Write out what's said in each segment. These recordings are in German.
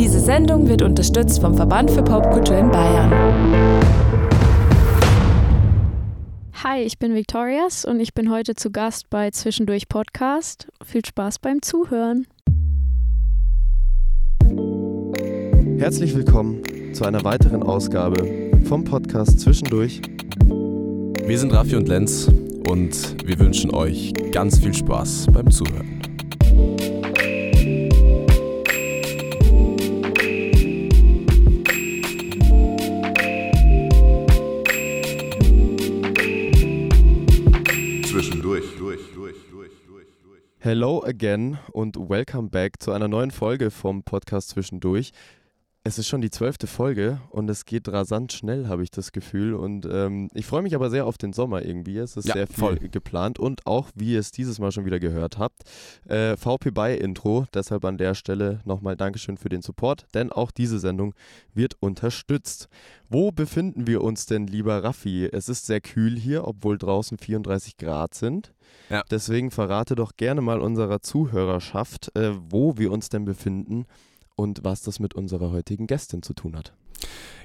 Diese Sendung wird unterstützt vom Verband für Popkultur in Bayern. Hi, ich bin Victorias und ich bin heute zu Gast bei Zwischendurch Podcast. Viel Spaß beim Zuhören. Herzlich willkommen zu einer weiteren Ausgabe vom Podcast Zwischendurch. Wir sind Raffi und Lenz und wir wünschen euch ganz viel Spaß beim Zuhören. Hello again und welcome back zu einer neuen Folge vom Podcast Zwischendurch. Es ist schon die zwölfte Folge und es geht rasant schnell, habe ich das Gefühl. Und ähm, ich freue mich aber sehr auf den Sommer irgendwie. Es ist Ja, sehr viel voll. geplant und auch, wie ihr es dieses Mal schon wieder gehört habt, äh, VP by Intro. Deshalb an der Stelle nochmal Dankeschön für den Support, denn auch diese Sendung wird unterstützt. Wo befinden wir uns denn, lieber Raffi? Es ist sehr kühl hier, obwohl draußen 34 Grad sind. Ja. Deswegen verrate doch gerne mal unserer Zuhörerschaft, äh, wo wir uns denn befinden und was das mit unserer heutigen Gästin zu tun hat.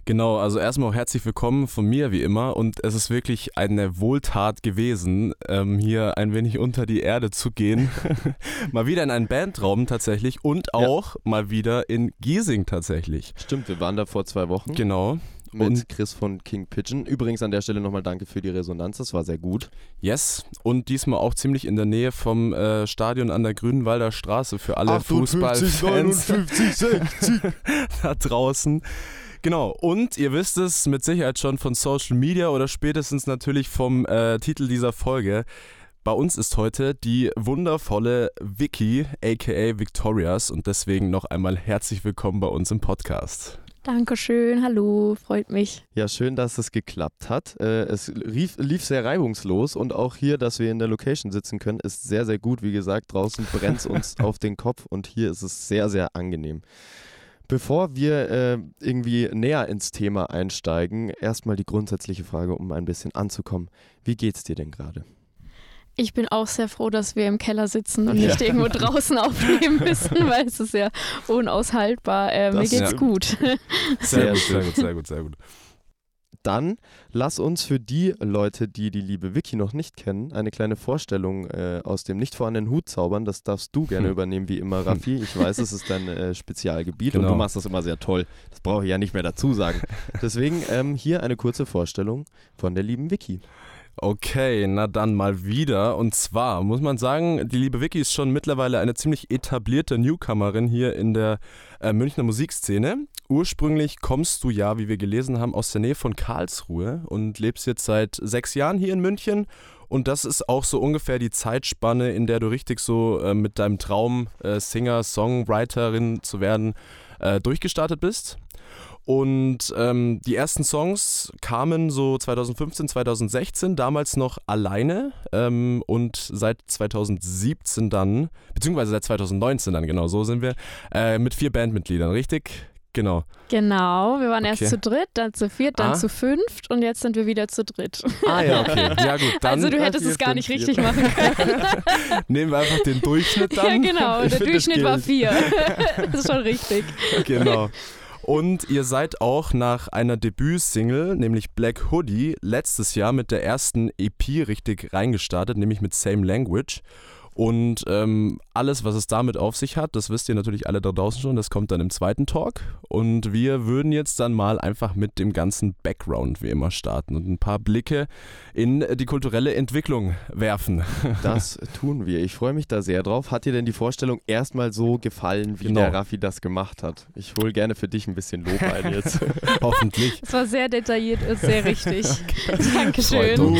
Genau, also erstmal auch herzlich willkommen von mir wie immer und es ist wirklich eine Wohltat gewesen, ähm, hier ein wenig unter die Erde zu gehen. mal wieder in einen Bandraum tatsächlich und Ja. auch mal wieder in Giesing tatsächlich. Stimmt, wir waren da vor zwei Wochen Genau. Mit und- Chris von King Pigeon. Übrigens an der Stelle nochmal danke für die Resonanz, das war sehr gut. Yes. Und diesmal auch ziemlich in der Nähe vom äh, Stadion an der Grünwalder Straße für alle Fußballfans. 60. da draußen. Genau, und ihr wisst es mit Sicherheit schon von Social Media oder spätestens natürlich vom äh, Titel dieser Folge. Bei uns ist heute die wundervolle Vicky, aka Victorias, und deswegen noch einmal herzlich willkommen bei uns im Podcast. Dankeschön, hallo, freut mich. Ja, schön, dass es geklappt hat. Äh, es lief, lief sehr reibungslos und auch hier, dass wir in der Location sitzen können, ist sehr, sehr gut. Wie gesagt, draußen brennt es uns auf den Kopf und hier ist es sehr, sehr angenehm. Bevor wir äh, irgendwie näher ins Thema einsteigen, erstmal die grundsätzliche Frage, um ein bisschen anzukommen. Wie geht's dir denn gerade? Ich bin auch sehr froh, dass wir im Keller sitzen und Ja. nicht irgendwo draußen aufnehmen müssen, weil es ist ja unaushaltbar. Äh, mir geht's ja. gut. Sehr gut, sehr gut, sehr gut, sehr gut. Dann lass uns für die Leute, die die liebe Vicky noch nicht kennen, eine kleine Vorstellung äh, aus dem nicht vorhandenen Hut zaubern. Das darfst du gerne Hm. übernehmen, wie immer, Raffi. Ich weiß, es ist dein äh, Spezialgebiet und Genau. du machst das immer sehr toll. Das brauche ich ja nicht mehr dazu sagen. Deswegen ähm, hier eine kurze Vorstellung von der lieben Vicky. Okay, na dann mal wieder. Und zwar muss man sagen, die liebe Vicky ist schon mittlerweile eine ziemlich etablierte Newcomerin hier in der äh, Münchner Musikszene. Ursprünglich kommst du ja, wie wir gelesen haben, aus der Nähe von Karlsruhe und lebst jetzt seit sechs Jahren hier in München. Und das ist auch so ungefähr die Zeitspanne, in der du richtig so äh, mit deinem Traum, äh, Singer, Songwriterin zu werden, äh, durchgestartet bist. Und ähm, die ersten Songs kamen so 2015, 2016, damals noch alleine ähm, und seit 2017 dann, beziehungsweise seit 2019 dann, genau so sind wir, äh, mit vier Bandmitgliedern, richtig? Genau. Genau, wir waren erst Okay. zu dritt, dann zu viert, dann Ah. zu fünft und jetzt sind wir wieder zu dritt. Ah ja, okay. Ja gut, dann also du hättest vier, es gar nicht fünf, richtig vier. machen können. nehmen wir einfach den Durchschnitt ja, dann. genau, Ich der Durchschnitt war vier. das ist schon richtig. Genau. Und ihr seid auch nach einer Debütsingle, nämlich Black Hoodie, letztes Jahr mit der ersten EP richtig reingestartet, nämlich mit Same Language. Und ähm, alles, was es damit auf sich hat, das wisst ihr natürlich alle da draußen schon, das kommt dann im zweiten Talk. Und wir würden jetzt dann mal einfach mit dem ganzen Background wie immer starten und ein paar Blicke in die kulturelle Entwicklung werfen. Das tun wir. Ich freue mich da sehr drauf. Hat dir denn die Vorstellung erstmal so gefallen, wie Genau. der Raffi das gemacht hat? Ich hole gerne für dich ein bisschen Lob ein jetzt. Hoffentlich. Es war sehr detailliert und sehr richtig. Dankeschön.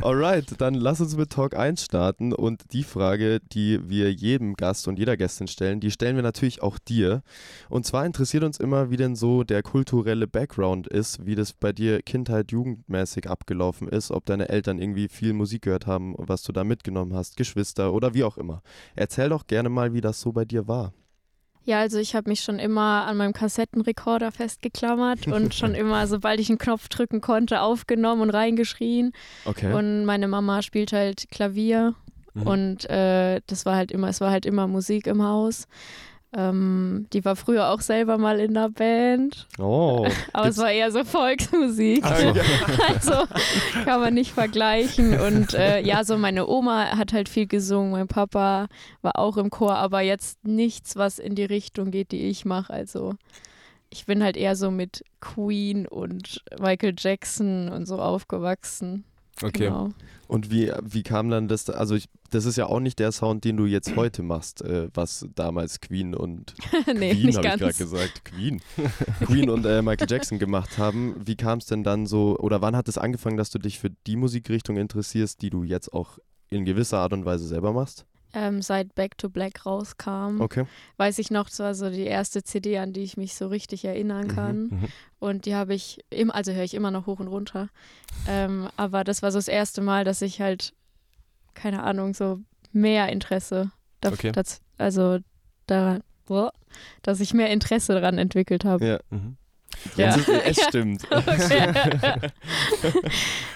Alright, dann lass uns mit Talk 1 starten und die Frage, die wir jedem Gast und jeder Gästin stellen, die stellen wir natürlich auch dir. Und zwar interessiert uns immer, wie denn so der kulturelle Background ist, wie das bei dir Kindheit, Jugendmäßig abgelaufen ist, ob deine Eltern irgendwie viel Musik gehört haben, was du da mitgenommen hast, Geschwister oder wie auch immer. Erzähl doch gerne mal, wie das so bei dir war. Ja, also ich habe mich schon immer an meinem Kassettenrekorder festgeklammert und schon immer, sobald ich einen Knopf drücken konnte, aufgenommen und reingeschrien. Okay. Und meine Mama spielt halt Klavier Mhm. und äh, das war halt immer, es war halt immer Musik im Haus. Ähm, die war früher auch selber mal in der Band, Oh. aber es war eher so Volksmusik. also kann man nicht vergleichen. Und äh, ja, so meine Oma hat halt viel gesungen, mein Papa war auch im Chor, aber jetzt nichts, was in die Richtung geht, die ich mache. Also ich bin halt eher so mit Queen und Michael Jackson und so aufgewachsen. Okay. Genau. Und wie, wie kam dann das, also ich, das ist ja auch nicht der Sound, den du jetzt heute machst, äh, was damals Queen und nee, Queen, habe ich gerade gesagt, Queen, Queen und äh, Michael Jackson gemacht haben. Wie kam es denn dann so, oder wann hat es angefangen, dass du dich für die Musikrichtung interessierst, die du jetzt auch in gewisser Art und Weise selber machst? Ähm, seit Back to Black rauskam, Okay. weiß ich noch, das war so die erste CD, an die ich mich so richtig erinnern kann. Mhm. Und die habe ich, im, also höre ich immer noch hoch und runter. Ähm, aber das war so das erste Mal, dass ich halt, keine Ahnung, so mehr Interesse, daf- Okay. das, also daran, boah, dass ich mehr Interesse daran entwickelt habe. Ja. Mhm. Ja. Es, es Ja. stimmt. Okay.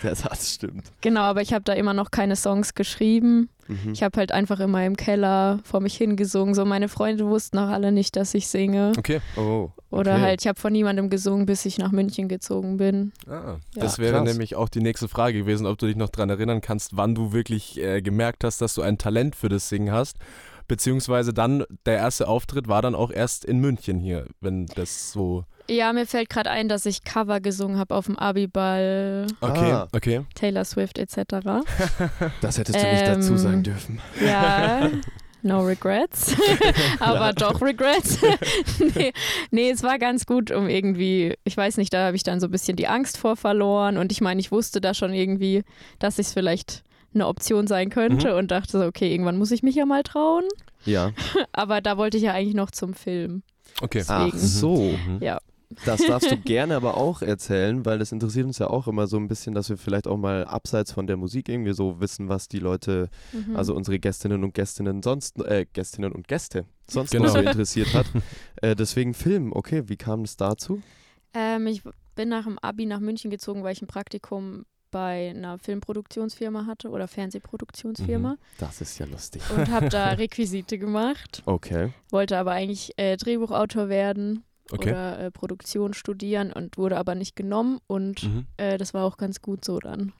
Der Satz stimmt. genau, aber ich habe da immer noch keine Songs geschrieben. Mhm. Ich habe halt einfach immer im Keller vor mich hingesungen. So meine Freunde wussten auch alle nicht, dass ich singe. Okay. Oh. Oder okay. halt, ich habe von niemandem gesungen, bis ich nach München gezogen bin. Ah, Ja. das wäre Krass. nämlich auch die nächste Frage gewesen, ob du dich noch daran erinnern kannst, wann du wirklich äh, gemerkt hast, dass du ein Talent für das Singen hast. Beziehungsweise dann, der erste Auftritt war dann auch erst in München hier, wenn das so. Ja, mir fällt gerade ein, dass ich Cover gesungen habe auf dem Abiball, Okay, Ah. okay. Taylor Swift etc. Das hättest du nicht dazu Ähm, sagen dürfen. Ja, no regrets. Aber doch regrets. nee, nee, es war ganz gut, um irgendwie, ich weiß nicht, da habe ich dann so ein bisschen die Angst vor verloren. Und ich meine, ich wusste da schon irgendwie, dass es vielleicht eine Option sein könnte und dachte so, okay, irgendwann muss ich mich ja mal trauen. Ja. Aber da wollte ich ja eigentlich noch zum Film. Okay. Ach Deswegen. so. Mhm. Ja. Das darfst du gerne aber auch erzählen, weil das interessiert uns ja auch immer so ein bisschen, dass wir vielleicht auch mal abseits von der Musik irgendwie so wissen, was die Leute, Mhm. also unsere Gästinnen und Gästinnen sonst, äh, Gästinnen und Gäste sonst Genau. noch so interessiert hat. äh, deswegen Film, okay, wie kam es dazu? Ähm, ich bin nach dem Abi nach München gezogen, weil ich ein Praktikum bei einer Filmproduktionsfirma hatte oder Fernsehproduktionsfirma Das ist ja lustig. und habe da Requisite gemacht. Okay. Wollte aber eigentlich äh, Drehbuchautor werden Okay. oder äh, Produktion studieren und wurde aber nicht genommen und Mhm. äh, das war auch ganz gut so dann.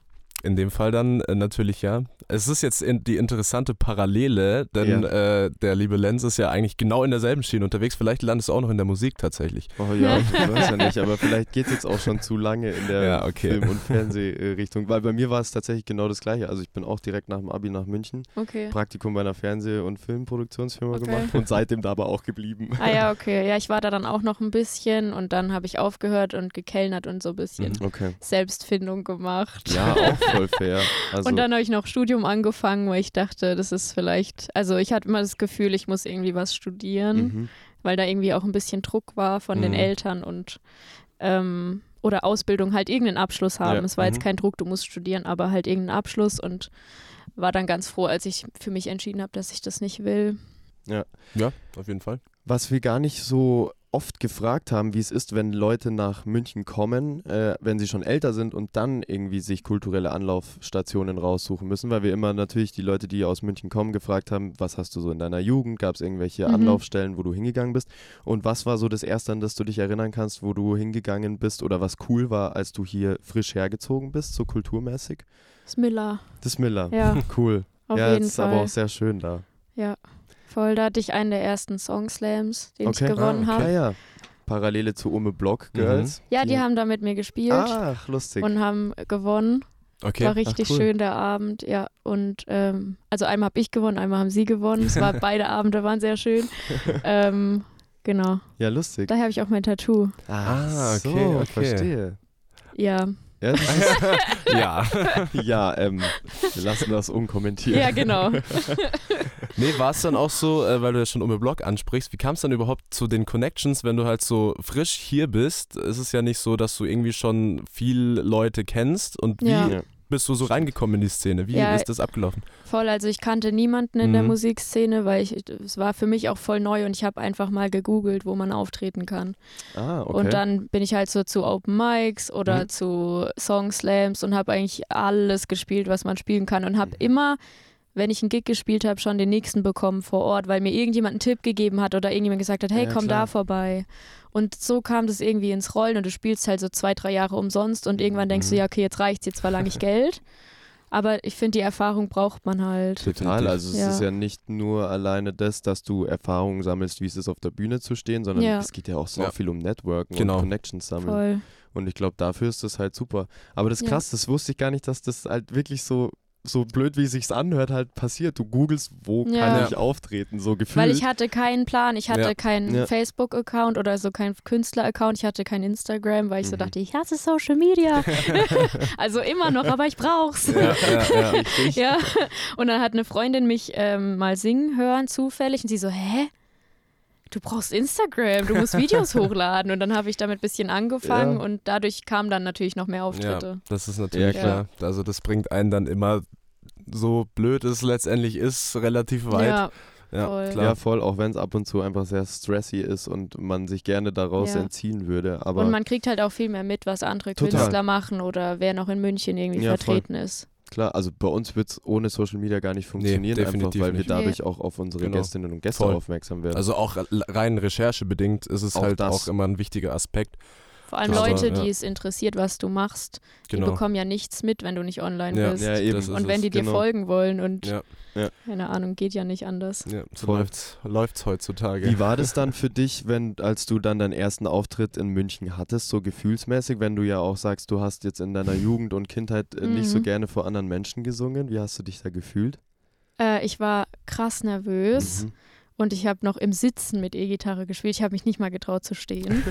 In dem Fall dann äh, natürlich ja. Es ist jetzt in, die interessante Parallele, denn äh, der liebe Lenz ist ja eigentlich genau in derselben Schiene unterwegs. Vielleicht landest du auch noch in der Musik tatsächlich. Oh ja, ich weiß ja nicht, aber vielleicht geht es jetzt auch schon zu lange in der Ja, okay. Film- und Fernsehrichtung, weil bei mir war es tatsächlich genau das Gleiche. Also ich bin auch direkt nach dem Abi nach München, Okay. Praktikum bei einer Fernseh- und Filmproduktionsfirma Okay. gemacht und seitdem da aber auch geblieben. Ah ja, okay. Ja, ich war da dann auch noch ein bisschen und dann habe ich aufgehört und gekellnert und so ein bisschen. Okay. Selbstfindung gemacht. Ja, auch voll fair. Also, Und dann habe ich noch Studium angefangen, weil ich dachte, das ist vielleicht, also ich hatte immer das Gefühl, ich muss irgendwie was studieren, mhm. weil da irgendwie auch ein bisschen Druck war von den Mhm. Eltern und ähm, oder Ausbildung halt irgendeinen Abschluss haben. Ja, Es war jetzt mhm. kein Druck, du musst studieren, aber halt irgendeinen Abschluss und war dann ganz froh, als ich für mich entschieden habe, dass ich das nicht will. Ja, auf jeden Fall. Was wir gar nicht so oft gefragt haben, wie es ist, wenn Leute nach München kommen, äh, wenn sie schon älter sind und dann irgendwie sich kulturelle Anlaufstationen raussuchen müssen, weil wir immer natürlich die Leute, die aus München kommen, gefragt haben, was hast du so in deiner Jugend, gab es irgendwelche Mhm. Anlaufstellen, wo du hingegangen bist und was war so das Erste, an das du dich erinnern kannst, wo du hingegangen bist oder was cool war, als du hier frisch hergezogen bist, so kulturmäßig? Das Miller, Das Miller. ja, Cool. auf ja, jeden es ist Fall. aber auch sehr schön da. ja, voll. Da hatte ich einen der ersten Songslams, den Okay. ich gewonnen ah, habe. Ja, ja. Parallele zu Ume Block Mhm. Girls. Ja, die haben da mit mir gespielt Ach, lustig. und haben gewonnen. Okay. War richtig Ach, cool. schön der Abend, ja. Und ähm, also einmal habe ich gewonnen, einmal haben sie gewonnen. Es war beide Abende waren sehr schön. ähm, genau. Ja, lustig. Daher habe ich auch mein Tattoo. Ah, okay, so, okay. verstehe. Ja. Ja, ja. ja ähm, wir lassen das unkommentiert. Ja, genau. Nee, war es dann auch so, äh, weil du ja schon um den Blog ansprichst, wie kam es dann überhaupt zu den Connections, wenn du halt so frisch hier bist? Ist es ja nicht so, dass du irgendwie schon viel Leute kennst und wie Ja. Bist du so reingekommen in die Szene? Wie Ja. ist das abgelaufen? Voll, also ich kannte niemanden in der Mhm. Musikszene, weil ich, es war für mich auch voll neu und ich habe einfach mal gegoogelt, wo man auftreten kann. Ah, okay. Und dann bin ich halt so zu Open Mics oder Mhm. zu Song Slams und habe eigentlich alles gespielt, was man spielen kann und habe Mhm. immer, wenn ich einen Gig gespielt habe, schon den nächsten bekommen vor Ort, weil mir irgendjemand einen Tipp gegeben hat oder irgendjemand gesagt hat, hey, Ja, komm klar. da vorbei. Und so kam das irgendwie ins Rollen und du spielst halt so zwei, drei Jahre umsonst und irgendwann denkst du, Mhm. ja, okay, jetzt reicht's, jetzt verlange ich Geld. Aber ich finde, die Erfahrung braucht man halt. Total, also es Ja. ist ja nicht nur alleine das, dass du Erfahrungen sammelst, wie es ist, auf der Bühne zu stehen, sondern Ja. es geht ja auch so Ja. viel um Networken Genau. und Connections sammeln. Voll. Und ich glaube, dafür ist das halt super. Aber das ist Ja. krass, das wusste ich gar nicht, dass das halt wirklich so, so blöd, wie es sich anhört, halt passiert. Du googelst, wo Ja. kann ich auftreten, so gefühlt. Weil ich hatte keinen Plan, ich hatte Ja. keinen Ja. Facebook-Account oder so keinen Künstler-Account, ich hatte kein Instagram, weil ich so Mhm. dachte, ich hasse Social Media. also immer noch, aber ich brauch's. Ja, ja, ja. Ja, und dann hat eine Freundin mich ähm, mal singen hören, zufällig, und sie so, hä? Du brauchst Instagram, du musst Videos hochladen. Und dann habe ich damit ein bisschen angefangen Ja. und dadurch kamen dann natürlich noch mehr Ja, Auftritte. das ist natürlich Ja, klar. Also das bringt einen dann immer, so blöd es letztendlich ist, relativ weit. Ja, Ja, voll. klar. ja, voll, auch wenn es ab und zu einfach sehr stressy ist und man sich gerne daraus Ja. entziehen würde. Aber und man kriegt halt auch viel mehr mit, was andere Total. Künstler machen oder wer noch in München irgendwie Ja, voll. vertreten ist. Klar, also bei uns wird es ohne Social Media gar nicht funktionieren, einfach definitiv weil wir nicht. dadurch auch auf unsere Genau. Gästinnen und Gäste Voll. aufmerksam werden. Also auch rein recherchebedingt ist es Auch halt das. auch immer ein wichtiger Aspekt. Vor allem Aber, Leute, ja. die es interessiert, was du machst, die Genau. bekommen ja nichts mit, wenn du nicht online Ja. bist. ja, eben. Das und wenn es. die dir genau. folgen wollen und Ja. Ja. keine Ahnung, geht ja nicht anders. Ja, so läuft's, läuft's heutzutage. Wie war das dann für dich, wenn, als du dann deinen ersten Auftritt in München hattest, so gefühlsmäßig, wenn du ja auch sagst, du hast jetzt in deiner Jugend und Kindheit äh, nicht so Mhm. gerne vor anderen Menschen gesungen? Wie hast du dich da gefühlt? Äh, ich war krass nervös Mhm. Und ich habe noch im Sitzen mit E-Gitarre gespielt. Ich habe mich nicht mal getraut zu stehen.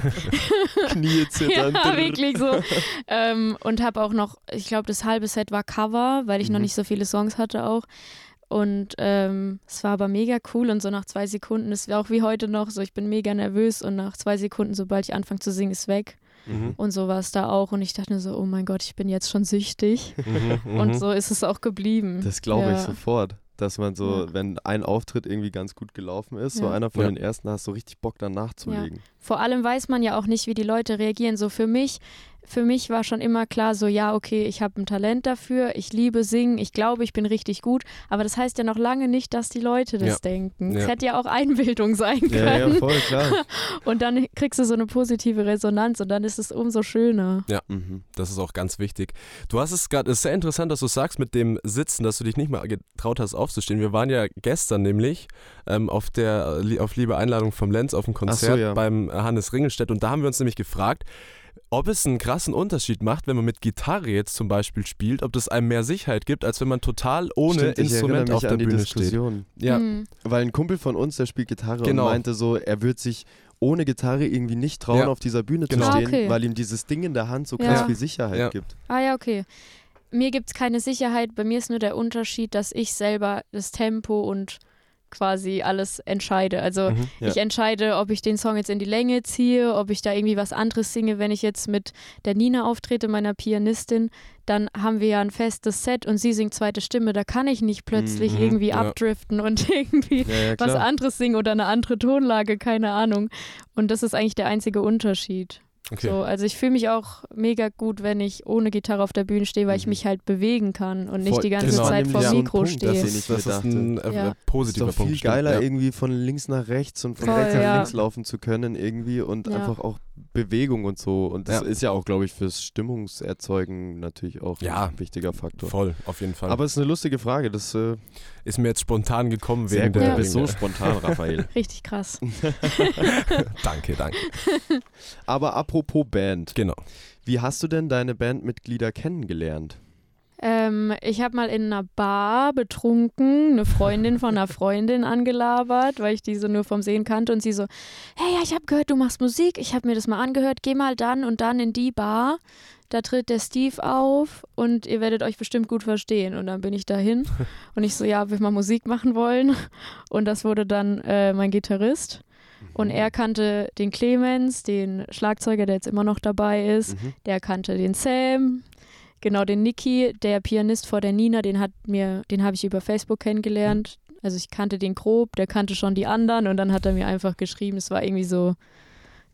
Knie zittern. ja, wirklich so. ähm, und habe auch noch, ich glaube, das halbe Set war Cover, weil ich noch Mhm. nicht so viele Songs hatte auch. Und ähm, es war aber mega cool und so nach zwei Sekunden, es war auch wie heute noch so, ich bin mega nervös und nach zwei Sekunden, sobald ich anfange zu singen, ist weg. Mhm. Und so war es da auch. Und ich dachte mir so, oh mein Gott, ich bin jetzt schon süchtig. Mhm, Und mhm. so ist es auch geblieben. Das glaube ich Ja. sofort. Dass man so, Ja. wenn ein Auftritt irgendwie ganz gut gelaufen ist, so Ja. einer von Ja. den ersten, hast du richtig Bock dann nachzulegen. Vor allem weiß man ja auch nicht, wie die Leute reagieren. So für mich, für mich war schon immer klar, so ja, okay, ich habe ein Talent dafür, ich liebe singen, ich glaube, ich bin richtig gut, aber das heißt ja noch lange nicht, dass die Leute das Ja. denken. Es Ja. hätte ja auch Einbildung sein Ja, ja, können. voll, klar. Und dann kriegst du so eine positive Resonanz und dann ist es umso schöner. mhm. Das ist auch ganz wichtig. Du hast es gerade, es ist sehr interessant, dass du sagst mit dem Sitzen, dass du dich nicht mal getraut hast aufzustehen. Wir waren ja gestern nämlich ähm, auf der auf liebe Einladung vom Lenz auf dem Konzert ja. beim Hannes Ringelstedt und da haben wir uns nämlich gefragt, ob es einen krassen Unterschied macht, wenn man mit Gitarre jetzt zum Beispiel spielt, ob das einem mehr Sicherheit gibt, als wenn man total ohne Stimmt, Instrument auf der Bühne steht. Diskussion. Ja, Mhm. Weil ein Kumpel von uns, der spielt Gitarre Genau. und meinte so, er wird sich ohne Gitarre irgendwie nicht trauen, Ja. auf dieser Bühne Genau. zu Ah, stehen, okay. weil ihm dieses Ding in der Hand so Ja. krass viel Sicherheit Ja. gibt. Ah ja, okay. Mir gibt es keine Sicherheit. Bei mir ist nur der Unterschied, dass ich selber das Tempo und quasi alles entscheide. Also Mhm. Ja. ich entscheide, ob ich den Song jetzt in die Länge ziehe, ob ich da irgendwie was anderes singe. Wenn ich jetzt mit der Nina auftrete, meiner Pianistin, dann haben wir ja ein festes Set und sie singt zweite Stimme. Da kann ich nicht plötzlich Mhm, irgendwie ja. abdriften und irgendwie Ja, was anderes singen oder eine andere Tonlage, keine Ahnung. Und das ist eigentlich der einzige Unterschied. Okay. So, also ich fühle mich auch mega gut, wenn ich ohne Gitarre auf der Bühne stehe, weil ich Mhm. mich halt bewegen kann und nicht Voll- die ganze genau. Zeit vor ein Mikro Punkt, stehe. das ich ist, das ist ein äh, Ja. Ist positiver doch viel Punkt. stimmt. geiler, ja. irgendwie von links nach rechts und von Voll, rechts nach ja. links laufen zu können irgendwie und Ja. einfach auch Bewegung und so. Und das Ja. ist ja auch, glaube ich, fürs Stimmungserzeugen natürlich auch Ja. ein wichtiger Faktor. Voll, auf jeden Fall. Aber es ist eine lustige Frage. Das äh, ist mir jetzt spontan gekommen sehr gut. der. Du bist so spontan, Raphael. Richtig krass. danke, danke. Aber apropos Band, Genau. wie hast du denn deine Bandmitglieder kennengelernt? Ähm, ich habe mal in einer Bar betrunken eine Freundin von einer Freundin angelabert, weil ich die so nur vom Sehen kannte und sie so, hey, ja, ich habe gehört, du machst Musik, ich habe mir das mal angehört, geh mal dann und dann in die Bar, da tritt der Steve auf und ihr werdet euch bestimmt gut verstehen. Und dann bin ich dahin und ich so, ja, wir mal Musik machen wollen und das wurde dann äh, mein Gitarrist. Und er kannte den Clemens, den Schlagzeuger, der jetzt immer noch dabei ist. Mhm. Der kannte den Sam, genau den Niki, der Pianist vor der Nina, den hat mir, den habe ich über Facebook kennengelernt. Also ich kannte den grob, der kannte schon die anderen und dann hat er mir einfach geschrieben. Es war irgendwie so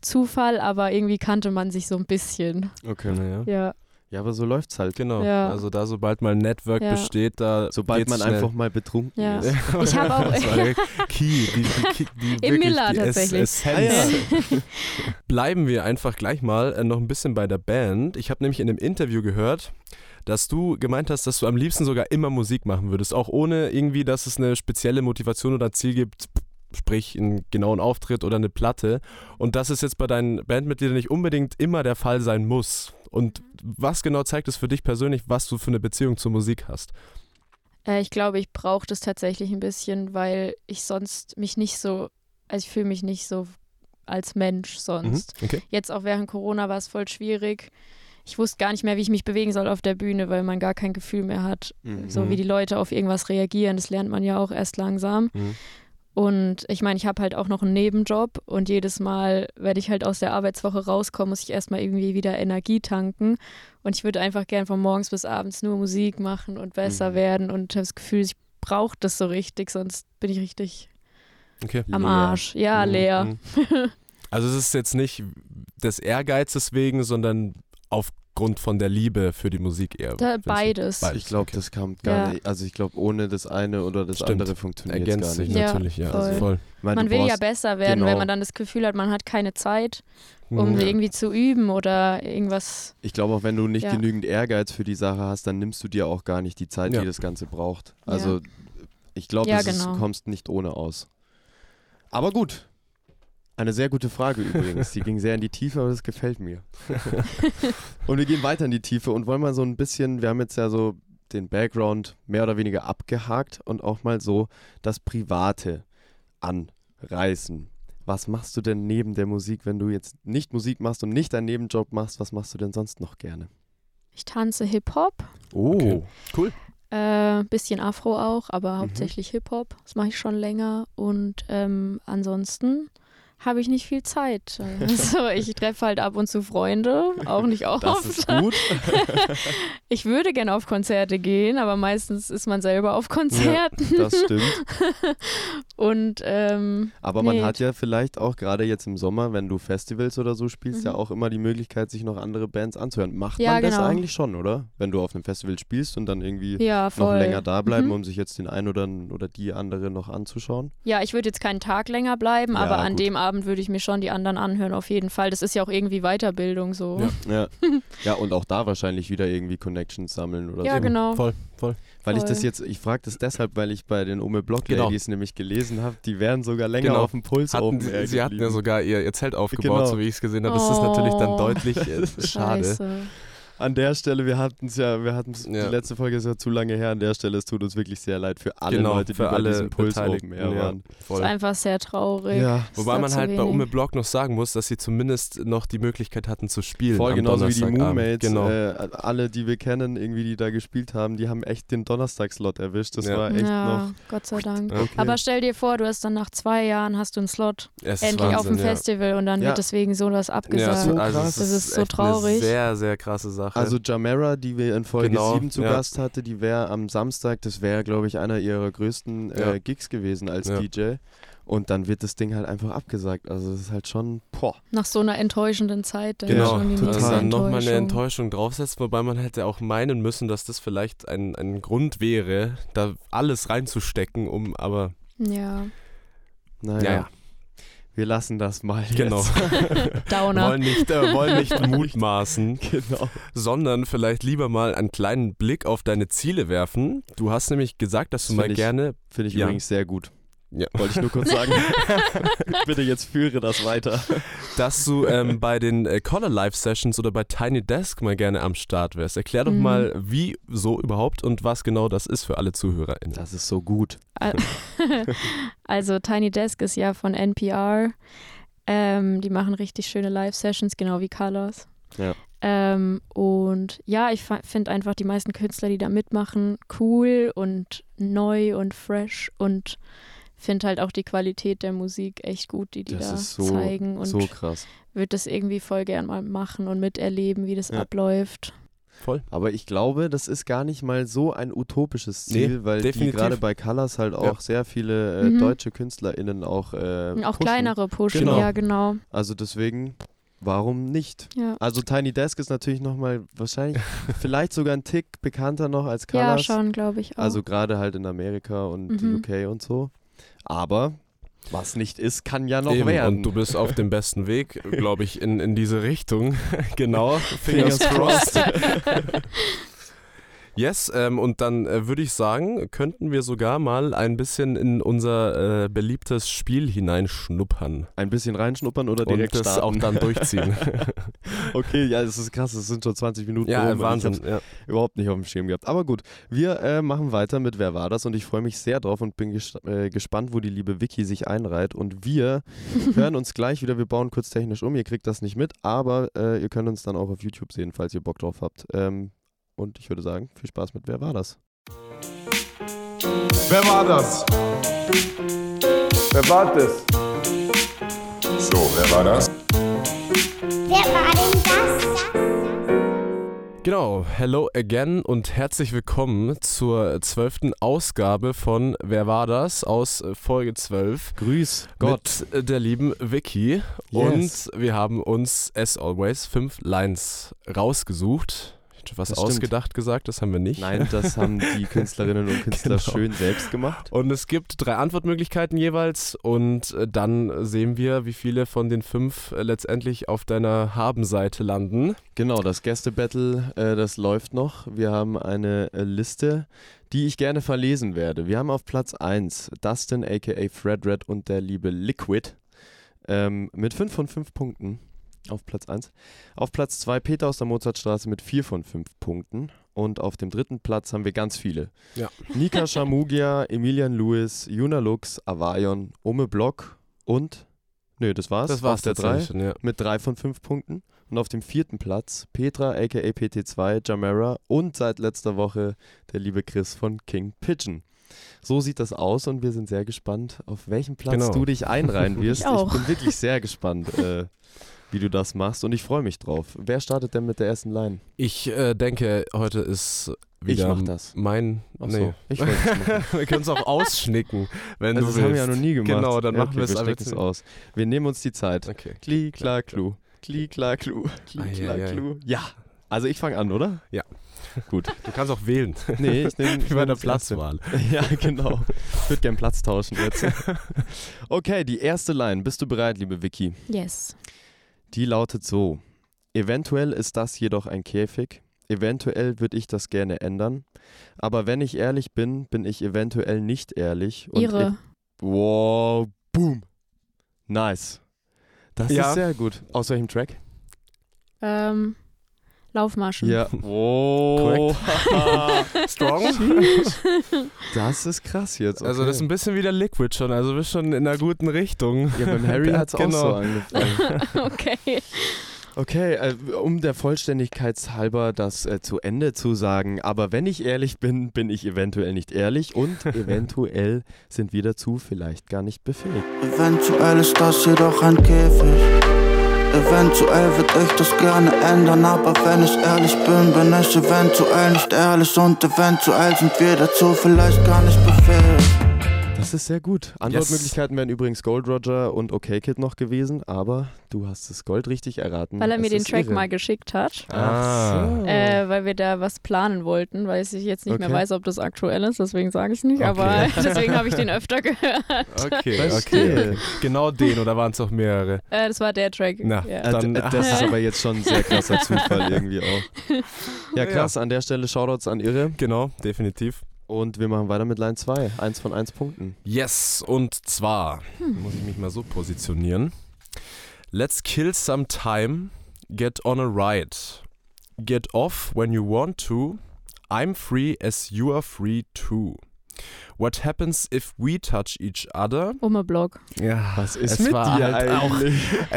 Zufall, aber irgendwie kannte man sich so ein bisschen. Okay. Naja. Ja, Ja, aber so läuft's halt. Genau. Ja. Also da, sobald mal ein Network Ja. besteht, da Sobald geht's man schnell. einfach mal betrunken Ja. ist. Ich habe auch- das war der Key, die, die, die, die Im wirklich Miller tatsächlich. Ess Ah, Essenz. Bleiben wir einfach gleich mal äh, noch ein bisschen bei der Band. Ich habe nämlich in einem Interview gehört, dass du gemeint hast, dass du am liebsten sogar immer Musik machen würdest, auch ohne irgendwie, dass es eine spezielle Motivation oder Ziel gibt, sprich einen genauen Auftritt oder eine Platte. Und das ist jetzt bei deinen Bandmitgliedern nicht unbedingt immer der Fall sein muss. Und was genau zeigt es für dich persönlich, was du für eine Beziehung zur Musik hast? Äh, ich glaube, ich brauche das tatsächlich ein bisschen, weil ich sonst mich nicht so, also ich fühle mich nicht so als Mensch sonst. Mhm. Okay. Jetzt auch während Corona war es voll schwierig. Ich wusste gar nicht mehr, wie ich mich bewegen soll auf der Bühne, weil man gar kein Gefühl mehr hat, Mhm. so wie die Leute auf irgendwas reagieren. Das lernt man ja auch erst langsam. Mhm. Und ich meine, ich habe halt auch noch einen Nebenjob und jedes Mal, wenn ich halt aus der Arbeitswoche rauskomme, muss ich erstmal irgendwie wieder Energie tanken. Und ich würde einfach gern von morgens bis abends nur Musik machen und besser Mhm. werden und habe das Gefühl, ich brauche das so richtig, sonst bin ich richtig Okay. am Leer. Arsch. Ja, Mhm, leer. mhm. Also es ist jetzt nicht des Ehrgeizes wegen, sondern aufgrund von der Liebe für die Musik eher. Da, beides. Beides. Ich glaube, okay. das kam gar Ja. nicht. Also ich glaube, ohne das eine oder das Stimmt. andere funktioniert es Ergänzt gar sich nicht. Ja, natürlich, ja. voll. Also voll. Meine, Man will ja besser werden, genau. wenn man dann das Gefühl hat, man hat keine Zeit, um Mhm. irgendwie zu üben oder irgendwas. Ich glaube auch, wenn du nicht Ja. genügend Ehrgeiz für die Sache hast, dann nimmst du dir auch gar nicht die Zeit, Ja. die das Ganze braucht. Also ich glaube, Ja, genau. du kommst nicht ohne aus. Aber gut. Eine sehr gute Frage übrigens. Die ging sehr in die Tiefe, aber das gefällt mir. und wir gehen weiter in die Tiefe und wollen mal so ein bisschen, wir haben jetzt ja so den Background mehr oder weniger abgehakt und auch mal so das Private anreißen. Was machst du denn neben der Musik, wenn du jetzt nicht Musik machst und nicht deinen Nebenjob machst? Was machst du denn sonst noch gerne? Ich tanze Hip-Hop, Oh, Okay. cool. äh, bisschen Afro auch, Mhm. aber hauptsächlich Hip-Hop. Das mache ich schon länger. Und ähm, ansonsten habe ich nicht viel Zeit. Also ich treffe halt ab und zu Freunde, auch nicht oft. Das ist gut. Ich würde gerne auf Konzerte gehen, aber meistens ist man selber auf Konzerten. Das stimmt. Und ähm, Aber man Nee. hat ja vielleicht auch gerade jetzt im Sommer, wenn du Festivals oder so spielst, ja Mhm. auch immer die Möglichkeit, sich noch andere Bands anzuhören. Macht Ja, man das genau. eigentlich schon, oder? Wenn du auf einem Festival spielst und dann irgendwie ja, noch länger da bleiben, Mhm. um sich jetzt den einen oder, oder die andere noch anzuschauen? Ja, ich würde jetzt keinen Tag länger bleiben, Ja, aber an gut. dem Abend würde ich mir schon die anderen anhören, auf jeden Fall. Das ist ja auch irgendwie Weiterbildung so. Ja. Ja. ja, und auch da wahrscheinlich wieder irgendwie Connections sammeln oder Ja, so. genau. Voll, voll. Weil ich das Voll. jetzt, ich frage das deshalb, weil ich bei den Ome Block Genau. Ladies nämlich gelesen habe, die wären sogar länger Genau. auf dem Puls Hatten, Open sie Air sie hatten ja sogar ihr, ihr Zelt aufgebaut, Genau. so wie ich es gesehen habe. Das ist natürlich dann Oh. deutlich äh, schade. Scheiße. An der Stelle, wir hatten es ja, wir hatten es, Ja. die letzte Folge ist ja zu lange her, an der Stelle, es tut uns wirklich sehr leid für alle genau, Leute, die für bei alle diesem Puls. Open Air ja, waren. Das voll. ist einfach sehr traurig. Ja, Wobei man halt bei. Ume Block noch sagen muss, dass sie zumindest noch die Möglichkeit hatten zu spielen. voll am genauso wie die. Moonmates, Genau. äh, alle, die wir kennen, irgendwie, die da gespielt haben, die haben echt den Donnerstagslot erwischt. Das Ja. war echt ja, noch. Gott sei Dank. Okay. Aber stell dir vor, du hast dann nach zwei Jahren hast du einen Slot endlich auf dem Wahnsinn, ja. Festival und dann Ja. wird deswegen sowas Ja, abgesagt. so, So krass. Das ist so echt traurig. Eine sehr, sehr krasse Sache. Also Jamera, die wir in Folge Genau, 7 zu ja. Gast hatte, die wäre am Samstag, das wäre, glaube ich, einer ihrer größten äh, Ja. Gigs gewesen als Ja. DJ. Und dann wird das Ding halt einfach abgesagt. Also das ist halt schon, boah. Nach so einer enttäuschenden Zeit. Dann Genau, schon die total. Also dann nochmal eine Enttäuschung. Enttäuschung draufsetzt, wobei man hätte auch meinen müssen, dass das vielleicht ein, ein Grund wäre, da alles reinzustecken, um aber Ja, Naja. Ja, ja. Wir lassen das mal. genau. Jetzt. Downer. wollen nicht, äh, wollen nicht mutmaßen, genau. sondern vielleicht lieber mal einen kleinen Blick auf deine Ziele werfen. Du hast nämlich gesagt, dass du Das mal find ich- gerne Finde ich Ja. übrigens sehr gut. Ja. Wollte ich nur kurz sagen. Bitte jetzt führe das weiter. dass du ähm, bei den äh, Color Live Sessions oder bei Tiny Desk mal gerne am Start wärst. Erklär doch Mhm. mal, wie so überhaupt und was genau das ist für alle ZuhörerInnen. Das ist so gut. Al- Also Tiny Desk ist ja von NPR. Ähm, die machen richtig schöne Live-Sessions, genau wie Colors. Ja. Ähm, und ja, ich finde einfach die meisten Künstler, die da mitmachen, cool und neu und fresh und finde halt auch die Qualität der Musik echt gut, die die Das da ist so, zeigen und so krass. würde das irgendwie voll gern mal machen und miterleben, wie das Ja. abläuft. Voll. Aber ich glaube, das ist gar nicht mal so ein utopisches Ziel, Nee, weil die definitiv. gerade bei Colors halt auch Ja. sehr viele äh, Mhm. deutsche KünstlerInnen auch äh, Und auch pushen. kleinere pushen, Genau. ja genau. Also deswegen warum nicht? Ja. Also Tiny Desk ist natürlich nochmal wahrscheinlich, vielleicht sogar ein Tick bekannter noch als Ja, Colors. schon, glaube ich auch. Also gerade halt in Amerika und Mhm. UK und so. Aber was nicht ist, kann ja noch Eben, werden. und du bist auf dem besten Weg, glaube ich, in, in diese Richtung. genau. Fingers crossed. Yes, ähm, und dann äh, würde ich sagen, könnten wir sogar mal ein bisschen in unser äh, beliebtes Spiel hineinschnuppern Ein bisschen reinschnuppern oder direkt und das starten? auch dann durchziehen. Okay, ja, das ist krass, es sind schon 20 Minuten ja, rum Wahnsinn. Ja. überhaupt nicht auf dem Schirm gehabt. Aber gut, wir äh, machen weiter mit Wer war das? Und ich freue mich sehr drauf und bin ges äh, gespannt, wo die liebe Vicky sich einreiht. Und wir hören uns gleich wieder. Wir bauen kurz technisch um. Ihr kriegt das nicht mit, aber äh, ihr könnt uns dann auch auf YouTube sehen, falls ihr Bock drauf habt. Ähm, und ich würde sagen, viel Spaß mit Wer war das? Wer war das? Wer war das? So, wer war das? Wer war denn das? Genau, hello again und herzlich willkommen zur zwölften Ausgabe von Wer war das? aus Folge 12 Grüß Gott. mit der lieben Vicky. Yes. Und wir haben uns, as always, fünf Lines rausgesucht. Was Das stimmt. ausgedacht gesagt, das haben wir nicht. Nein, das haben die Künstlerinnen und Künstler Genau. schön selbst gemacht. Und es gibt drei Antwortmöglichkeiten jeweils und äh, dann sehen wir, wie viele von den fünf äh, letztendlich auf deiner Habenseite landen. Genau, das Gästebattle, äh, das läuft noch. Wir haben eine äh, Liste, die ich gerne verlesen werde. Wir haben auf Platz 1 Dustin aka Fred Red und der liebe Liquid ähm, mit 5 von 5 Punkten auf Platz 1. Auf Platz 2 Peter aus der Mozartstraße mit 4 von 5 Punkten. Und auf dem dritten Platz haben wir ganz viele. Ja. Nika Shamugia, Emilian Lewis, Juna Lux, Avayon, Ome Block und. Nö, das war's. Das war's auf der 3 tatsächlich schon, ja. mit drei von fünf Punkten. Und auf dem vierten Platz Petra aka PT2, Jamera und seit letzter Woche der liebe Chris von King Pigeon. So sieht das aus und wir sind sehr gespannt, auf welchen Platz Genau. du dich einreihen wirst. Ich auch. bin wirklich sehr gespannt, äh, wie du das machst und ich freue mich drauf. Wer startet denn mit der ersten Line? Ich äh, denke, heute ist wieder mach das. mein. Ach nee. so, ich es machen. wir können es auch ausschnicken, wenn Also du das willst. haben wir ja noch nie gemacht. Genau, dann ja, machen okay, wir es es aus. Wir nehmen uns die Zeit. Okay. Kli, klar, klu. Kli, klar, klu. Kli, klar, klu. Ja. Also ich fange an, oder? Ja. Gut. Du kannst auch wählen. Nee, ich nehme Wie bei der Platzwahl. Ja, genau. Ich würde gern Platz tauschen jetzt. Okay, die erste Line. Bist du bereit, liebe Vicky? yes. Die lautet so. Eventuell ist das jedoch ein Käfig. Eventuell würde ich das gerne ändern. Aber wenn ich ehrlich bin, bin ich eventuell nicht ehrlich. Und Ihre. Ich, wow, boom. Nice. Das Ja. ist sehr gut. Aus welchem Track? Ähm, Laufmaschen. Ja. Oh. Strong? das ist krass jetzt. Okay. Also das ist ein bisschen wie der Liquid schon, also du bist schon in einer guten Richtung. ja, beim Harry hat es auch genau. so angefangen. okay. Okay, äh, um der Vollständigkeit halber das äh, zu Ende zu sagen, aber wenn ich ehrlich bin, bin ich eventuell nicht ehrlich und eventuell sind wir dazu vielleicht gar nicht befähigt. Eventuell ist das jedoch ein Käfig. Eventuell würde ich das gerne ändern, aber wenn ich ehrlich bin, bin ich eventuell nicht ehrlich und eventuell sind wir dazu vielleicht gar nicht befähigt. Das ist sehr gut. Antwortmöglichkeiten wären übrigens Gold Roger und OK Kid noch gewesen, aber du hast das Gold richtig erraten. Weil er mir den Track irre. mal geschickt hat. Ach so. Äh, weil wir da was planen wollten, weil ich jetzt nicht mehr Okay. weiß, ob das aktuell ist, deswegen sage ich es nicht, Okay. aber deswegen habe ich den öfter gehört. Okay, okay. Genau den oder waren es auch mehrere? Äh, das war der Track. Na, ja. Äh, Dann- das ist aber jetzt schon ein sehr krasser Zufall irgendwie auch. Ja, krass. An der Stelle Shoutouts an Irre. Genau, definitiv. Und wir machen weiter mit Line 2. Eins von eins Punkten. Yes, und zwar muss ich mich mal so positionieren. Let's kill some time, get on a ride. Get off when you want to. I'm free as you are free too. What happens if we touch each other? Umme Block. Ja, Was ist es mit war dir halt eigentlich? What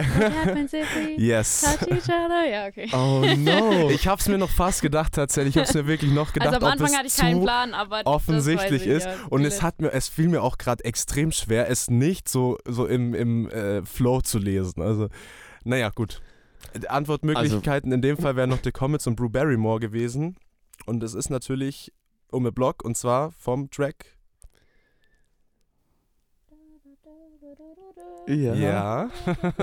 happens if we Yes. touch each other? Ja, okay. Oh no. Ich hab's mir noch fast gedacht tatsächlich. Ich hab's mir wirklich noch gedacht, also am ob Anfang es hatte ich keinen zu Plan, aber das offensichtlich weiß ich, ist. ja. Und es hat mir, es fiel mir auch gerade extrem schwer, es nicht so, so im, im äh, Flow zu lesen. Also, naja, gut. Antwortmöglichkeiten in dem Fall wären noch The Comets und Brew Barrymore gewesen. Und es ist natürlich um eine Block und zwar vom Track. Ja. Ja.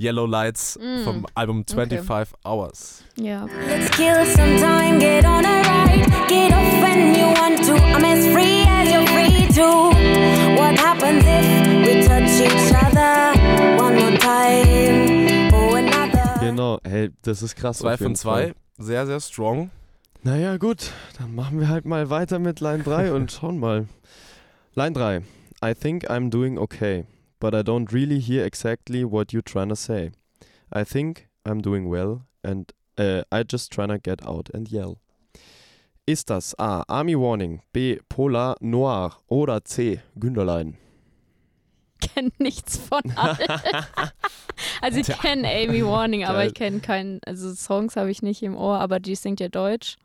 Yellow Lights Mm, vom Album 25 Hours. Ja. Let's kill some time, get on a ride. Get off when you want to. I'm as free as you're free to. What happens if we touch each other one more time? Oh, another. Genau, hey, das ist krass. Zwei von zwei, Fall. sehr, sehr strong. Naja, gut, dann machen wir halt mal weiter mit Line 3 und schauen mal. Line 3. I think I'm doing okay, but I don't really hear exactly what you're trying to say. I think I'm doing well and uh, I just trying to get out and yell. Ist das A. Army Warning, B. Polar Noir oder C. Günderlein? kenne nichts von allen. also ich kenne Amy Warning, aber ich kenne keinen, also Songs habe ich nicht im Ohr, aber die singt ja Deutsch.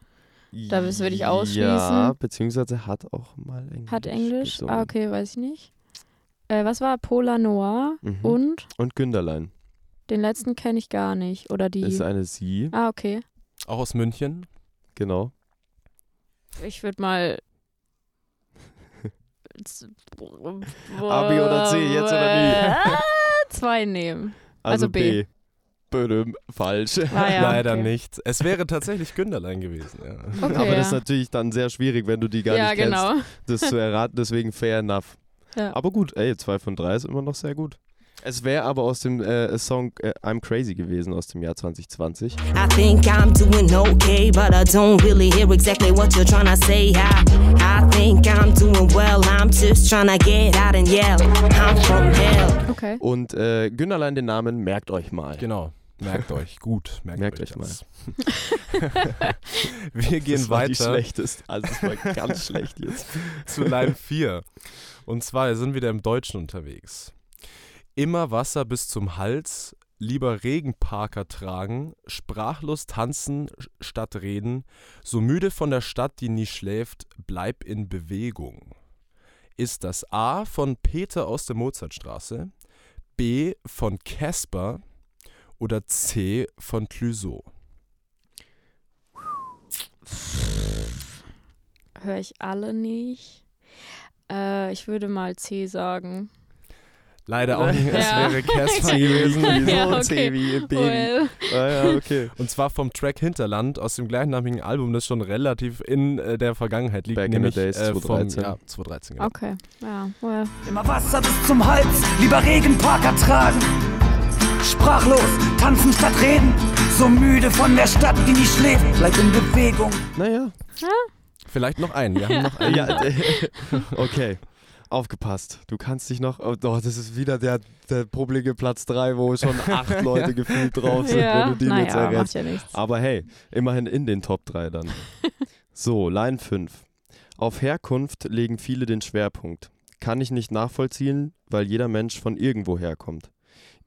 Das würde ich ausschließen. Ja, beziehungsweise hat auch mal Englisch. Hat Englisch? gesungen. Ah, okay, weiß ich nicht. Äh, was war Polar Noir? Mhm. Und Und Günderlein. den letzten kenne ich gar nicht. Oder die. Ist eine Sie, ah, okay. Auch aus München. genau. Ich würde mal. A, B oder C, jetzt oder nie? Ah, Zwei nehmen. Also, Also B. B. Bödüm, falsch. Ah, ja, Leider okay. nicht. Es wäre tatsächlich Günderlein gewesen. Ja. Okay, Aber ja. das ist natürlich dann sehr schwierig, wenn du die gar ja, nicht genau. kennst, das zu erraten. Deswegen fair enough. Ja. Aber gut, ey, 2 von 3 ist immer noch sehr gut. Es wäre aber aus dem äh, Song äh, I'm Crazy gewesen aus dem Jahr 2020. I think I'm doing okay, but I don't really hear exactly what you're trying to say. I, I think I'm doing well, I'm just trying to get out and yell. I'm from hell. Okay. Und äh, Günderlein den Namen merkt euch mal. Genau. Merkt euch gut. Merkt, Merkt euch, euch das. Wir gehen das war die weiter schlechteste. Also das war ganz schlecht jetzt. zu Line 4. Und zwar wir sind wieder im Deutschen unterwegs. Immer Wasser bis zum Hals, lieber Regenparker tragen, sprachlos tanzen statt reden, so müde von der Stadt, die nie schläft, bleib in Bewegung. Ist das A von Peter aus der Mozartstraße, B von Casper oder C von Clouseau? Höre ich alle nicht. Äh, ich würde mal C sagen. Leider auch nicht, es Ja. wäre Casper C gewesen. wie Ja, so, okay. C wie Baby. Well. Ah, ja, okay. Und zwar vom Track Hinterland aus dem gleichnamigen Album, das schon relativ in äh, der Vergangenheit liegt. Back in the nämlich days, äh, vom 2013. ja, 2013. Genau. Okay. Ja, well. Immer Wasser bis zum Hals, lieber Regenparker tragen. Sprachlos, tanzen statt reden. So müde von der Stadt, die nie schläft, bleib in Bewegung. Naja. Vielleicht noch einen. Wir haben noch einen. Ja, äh, okay. Aufgepasst. Du kannst dich noch. Oh, doch, das ist wieder der, der publige Platz 3, wo schon acht Leute gefühlt drauf sind, wenn Ja, du den jetzt naja, macht errätst. ja nichts. Aber hey, immerhin in den Top 3 dann. so, Line 5. Auf Herkunft legen viele den Schwerpunkt. Kann ich nicht nachvollziehen, weil jeder Mensch von irgendwo herkommt.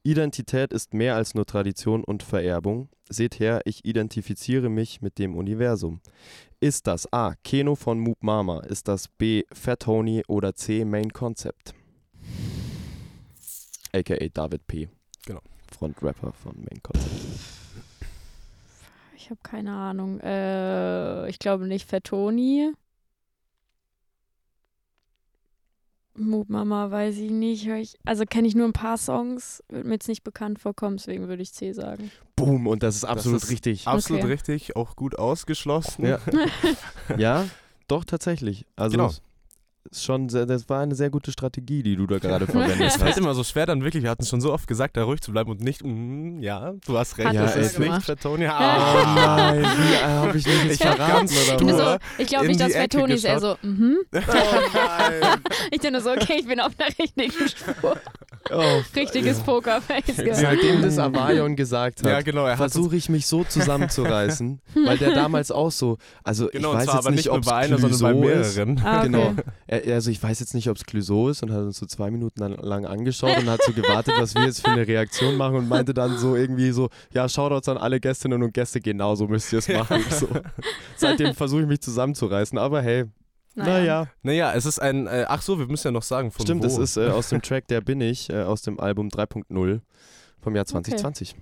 Identität ist mehr als nur Tradition und Vererbung. Seht her, ich identifiziere mich mit dem Universum. Ist das A. Keno von Moop Mama? Ist das B. Fat Tony oder C. Main Concept? AKA David P. Genau. Frontrapper von Main Concept. Ich habe keine Ahnung. Äh, ich glaube nicht Fettoni. Mood Mama weiß ich nicht. Hör ich, also kenne ich nur ein paar Songs, wird mir jetzt nicht bekannt vorkommen, deswegen würde ich C sagen. Boom, und das ist absolut ist richtig. Absolut Okay. richtig, auch gut ausgeschlossen. Ja. ja, doch tatsächlich. Also Genau. Es schon sehr, das war eine sehr gute Strategie, die du da gerade Es verwendet fällt hast. immer so schwer dann wirklich, wir hatten es schon so oft gesagt, da ruhig zu bleiben und nicht, mm, ja, du hast recht, Hat das es ist nicht. Fettonia. Oh nein, wie äh, habe ich mich nicht verraten oder so, ich glaube nicht, dass Fettoni ist eher so, mhm. Oh nein. Ich bin nur so, okay, ich bin auf der richtigen Spur. Oh, Richtiges Pokerface. Ja. Seitdem das Avarion gesagt hat, Ja, genau, er versuche ich mich so zusammenzureißen, weil der damals auch so, also Genau, ich weiß jetzt aber nicht, ob es bei einer, sondern bei mehreren. Ah, okay. Genau. Er, also ich weiß jetzt nicht, ob es Clouseau ist und hat uns so zwei Minuten lang- angeschaut und hat so gewartet, was wir jetzt für eine Reaktion machen und meinte dann so irgendwie so, ja, Shoutouts an alle Gästinnen und Gäste, genau so müsst ihr es machen. So. Seitdem versuche ich mich zusammenzureißen, aber hey, naja. Naja, es ist ein, äh, ach so, wir müssen ja noch sagen, von Stimmt, wo. das ist äh, aus dem Track Der bin ich, äh, aus dem Album 3.0 vom Jahr 2020.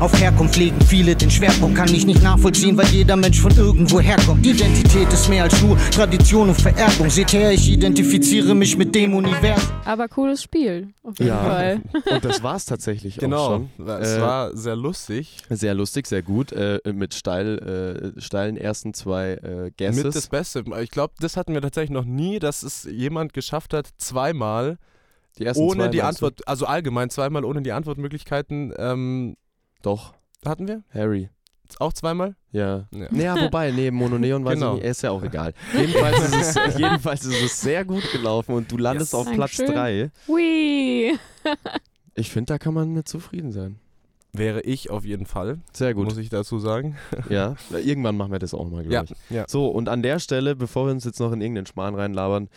Auf Herkunft legen viele den Schwerpunkt, kann ich nicht nachvollziehen, weil jeder Mensch von irgendwo herkommt. Identität ist mehr als nur Tradition und Vererbung. Seht her, ich identifiziere mich mit dem Universum. Aber cooles Spiel, auf jeden Ja. Fall. Und das war es tatsächlich auch Genau, schon. es Äh, war sehr lustig. Sehr lustig, sehr gut. Äh, mit steil, äh, steilen ersten zwei äh, Guesses. Mit das Beste. Ich glaube, das hatten wir tatsächlich noch nie, dass es jemand geschafft hat, zweimal die ersten ohne zwei, die meinst du? Antwort, also allgemein zweimal ohne die Antwortmöglichkeiten. Ähm, Doch, hatten wir? Harry. Auch zweimal? Ja. Ja. Naja, wobei, nee, Mononeon weiß Genau. ich nicht, ist ja auch egal. Jedenfalls ist, es, jedenfalls ist es sehr gut gelaufen und du landest Yes. auf Platz Dankeschön. 3. Hui. Ich finde, da kann man mit zufrieden sein. Wäre ich auf jeden Fall, Sehr gut. muss ich dazu sagen. Ja, irgendwann machen wir das auch mal, Ja, glaube ich. ja. So, und an der Stelle, bevor wir uns jetzt noch in irgendeinen Schmarrn reinlabern,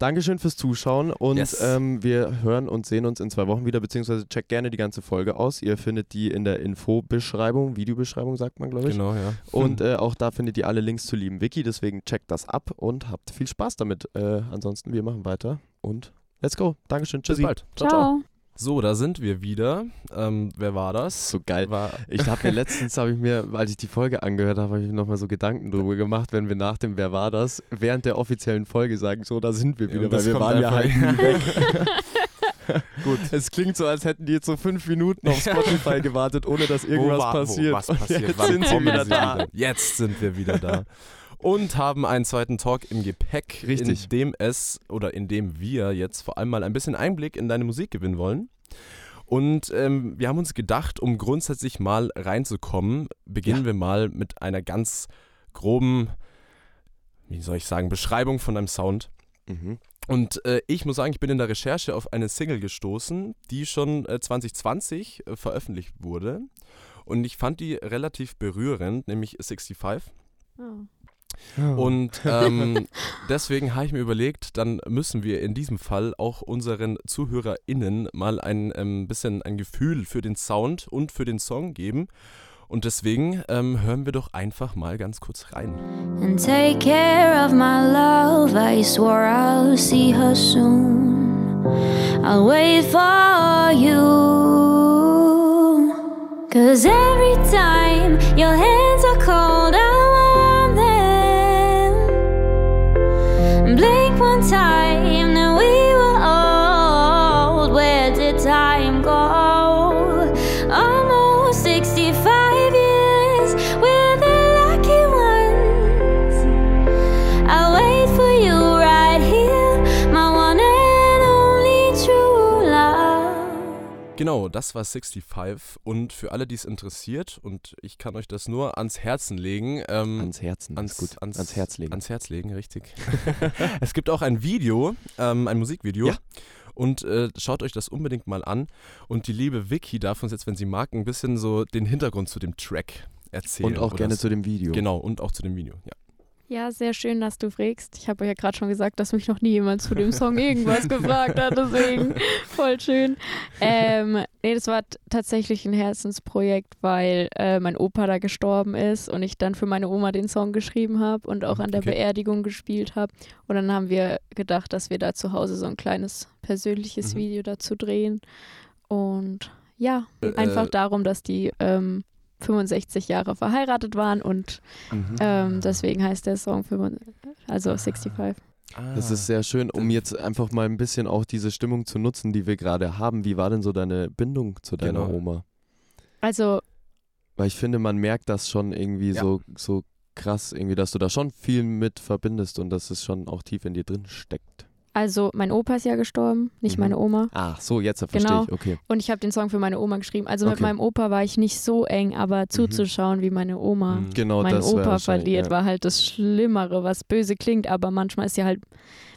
Dankeschön fürs Zuschauen und Yes. ähm, wir hören und sehen uns in zwei Wochen wieder, beziehungsweise checkt gerne die ganze Folge aus. Ihr findet die in der Infobeschreibung, Videobeschreibung sagt man, glaube ich. Genau, ja. Und äh, auch da findet ihr alle Links zu lieben Wiki, deswegen checkt das ab und habt viel Spaß damit. Äh, ansonsten, wir machen weiter und let's go. Dankeschön, bis tschüssi. bald. Ciao. So, da sind wir wieder. Ähm, wer war das? So geil. War, Ich habe mir letztens, habe ich mir, als ich die Folge angehört habe, habe ich mir nochmal so Gedanken drüber gemacht, wenn wir nach dem Wer war das, während der offiziellen Folge sagen, so, da sind wir Ja, wieder, und weil wir waren ja halt nie weg. Gut. Es klingt so, als hätten die jetzt so fünf Minuten auf Spotify gewartet, ohne dass irgendwas wo war, passiert. Wo, was passiert? Jetzt sind kommen wieder da. Jetzt sind wir wieder da. Und haben einen zweiten Talk im Gepäck, Richtig. in dem es oder in dem wir jetzt vor allem mal ein bisschen Einblick in deine Musik gewinnen wollen. Und ähm, wir haben uns gedacht, um grundsätzlich mal reinzukommen, beginnen Ja. wir mal mit einer ganz groben, wie soll ich sagen, Beschreibung von deinem Sound. Mhm. Und äh, ich muss sagen, ich bin in der Recherche auf eine Single gestoßen, die schon äh, 2020 äh, veröffentlicht wurde. Und ich fand die relativ berührend, nämlich 65. Oh. Und ähm, deswegen habe ich mir überlegt, dann müssen wir in diesem Fall auch unseren ZuhörerInnen mal ein ähm, bisschen ein Gefühl für den Sound und für den Song geben. Und deswegen ähm, hören wir doch einfach mal ganz kurz rein. And take care of my love. I swore I'll see her soon. I'll wait for you. Cause every time your hands das war 65 und für alle, die es interessiert, und ich kann euch das nur ans Herzen legen. Ähm, Ans Herzen, ans, gut. Ans, Herz legen. Ans Herz legen, richtig. es gibt auch ein Video, ähm, ein Musikvideo. Ja. Und äh, schaut euch das unbedingt mal an. Und die liebe Vicky darf uns jetzt, wenn sie mag, ein bisschen so den Hintergrund zu dem Track erzählen. Und auch gerne s- zu dem Video. Genau, und auch zu dem Video. Ja. Ja, sehr schön, dass du fragst. Ich habe euch ja gerade schon gesagt, dass mich noch nie jemand zu dem Song irgendwas gefragt hat, deswegen voll schön. Ähm, nee, das war tatsächlich ein Herzensprojekt, weil äh, mein Opa da gestorben ist und ich dann für meine Oma den Song geschrieben habe und auch an der Okay. Beerdigung gespielt habe. Und dann haben wir gedacht, dass wir da zu Hause so ein kleines persönliches Mhm. Video dazu drehen. Und ja, Äh, einfach äh, darum, dass die ähm, 65 Jahre verheiratet waren und Mhm. ähm, deswegen heißt der Song 65, also 65. Das ist sehr schön, um jetzt einfach mal ein bisschen auch diese Stimmung zu nutzen, die wir gerade haben. Wie war denn so deine Bindung zu deiner Genau. Oma? Also Weil ich finde, man merkt das schon irgendwie Ja. so, so krass, irgendwie, dass du da schon viel mit verbindest und dass es schon auch tief in dir drin steckt. Also mein Opa ist ja gestorben, nicht Mhm. meine Oma. Ah, so, jetzt verstehe Genau. ich, okay. Und ich habe den Song für meine Oma geschrieben. Also mit Okay. meinem Opa war ich nicht so eng, aber zuzuschauen, wie meine Oma Mhm. Genau, meinen Opa verliert, ja. war halt das Schlimmere, was böse klingt. Aber manchmal ist ja halt,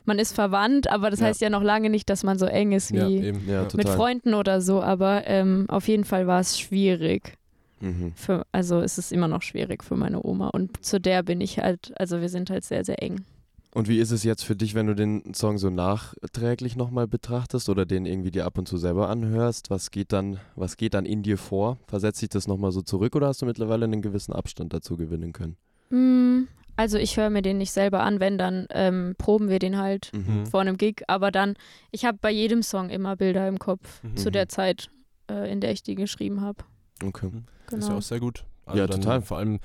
man ist verwandt, aber das Ja. heißt ja noch lange nicht, dass man so eng ist wie Ja, mit Freunden oder so. Aber ähm, auf jeden Fall war es schwierig. Mhm. Für, also es ist immer noch schwierig für meine Oma. Und zu der bin ich halt, also wir sind halt sehr, sehr eng. Und wie ist es jetzt für dich, wenn du den Song so nachträglich nochmal betrachtest oder den irgendwie dir ab und zu selber anhörst? Was geht dann, was geht dann in dir vor? Versetzt sich das nochmal so zurück oder hast du mittlerweile einen gewissen Abstand dazu gewinnen können? Mm, Also ich höre mir den nicht selber an, wenn, dann ähm, proben wir den halt Mhm. vor einem Gig. Aber dann, ich habe bei jedem Song immer Bilder im Kopf Mhm. zu der Zeit, äh, in der ich die geschrieben habe. Okay. Ist ja Genau. auch sehr gut. Also Ja, dann total. Vor allem,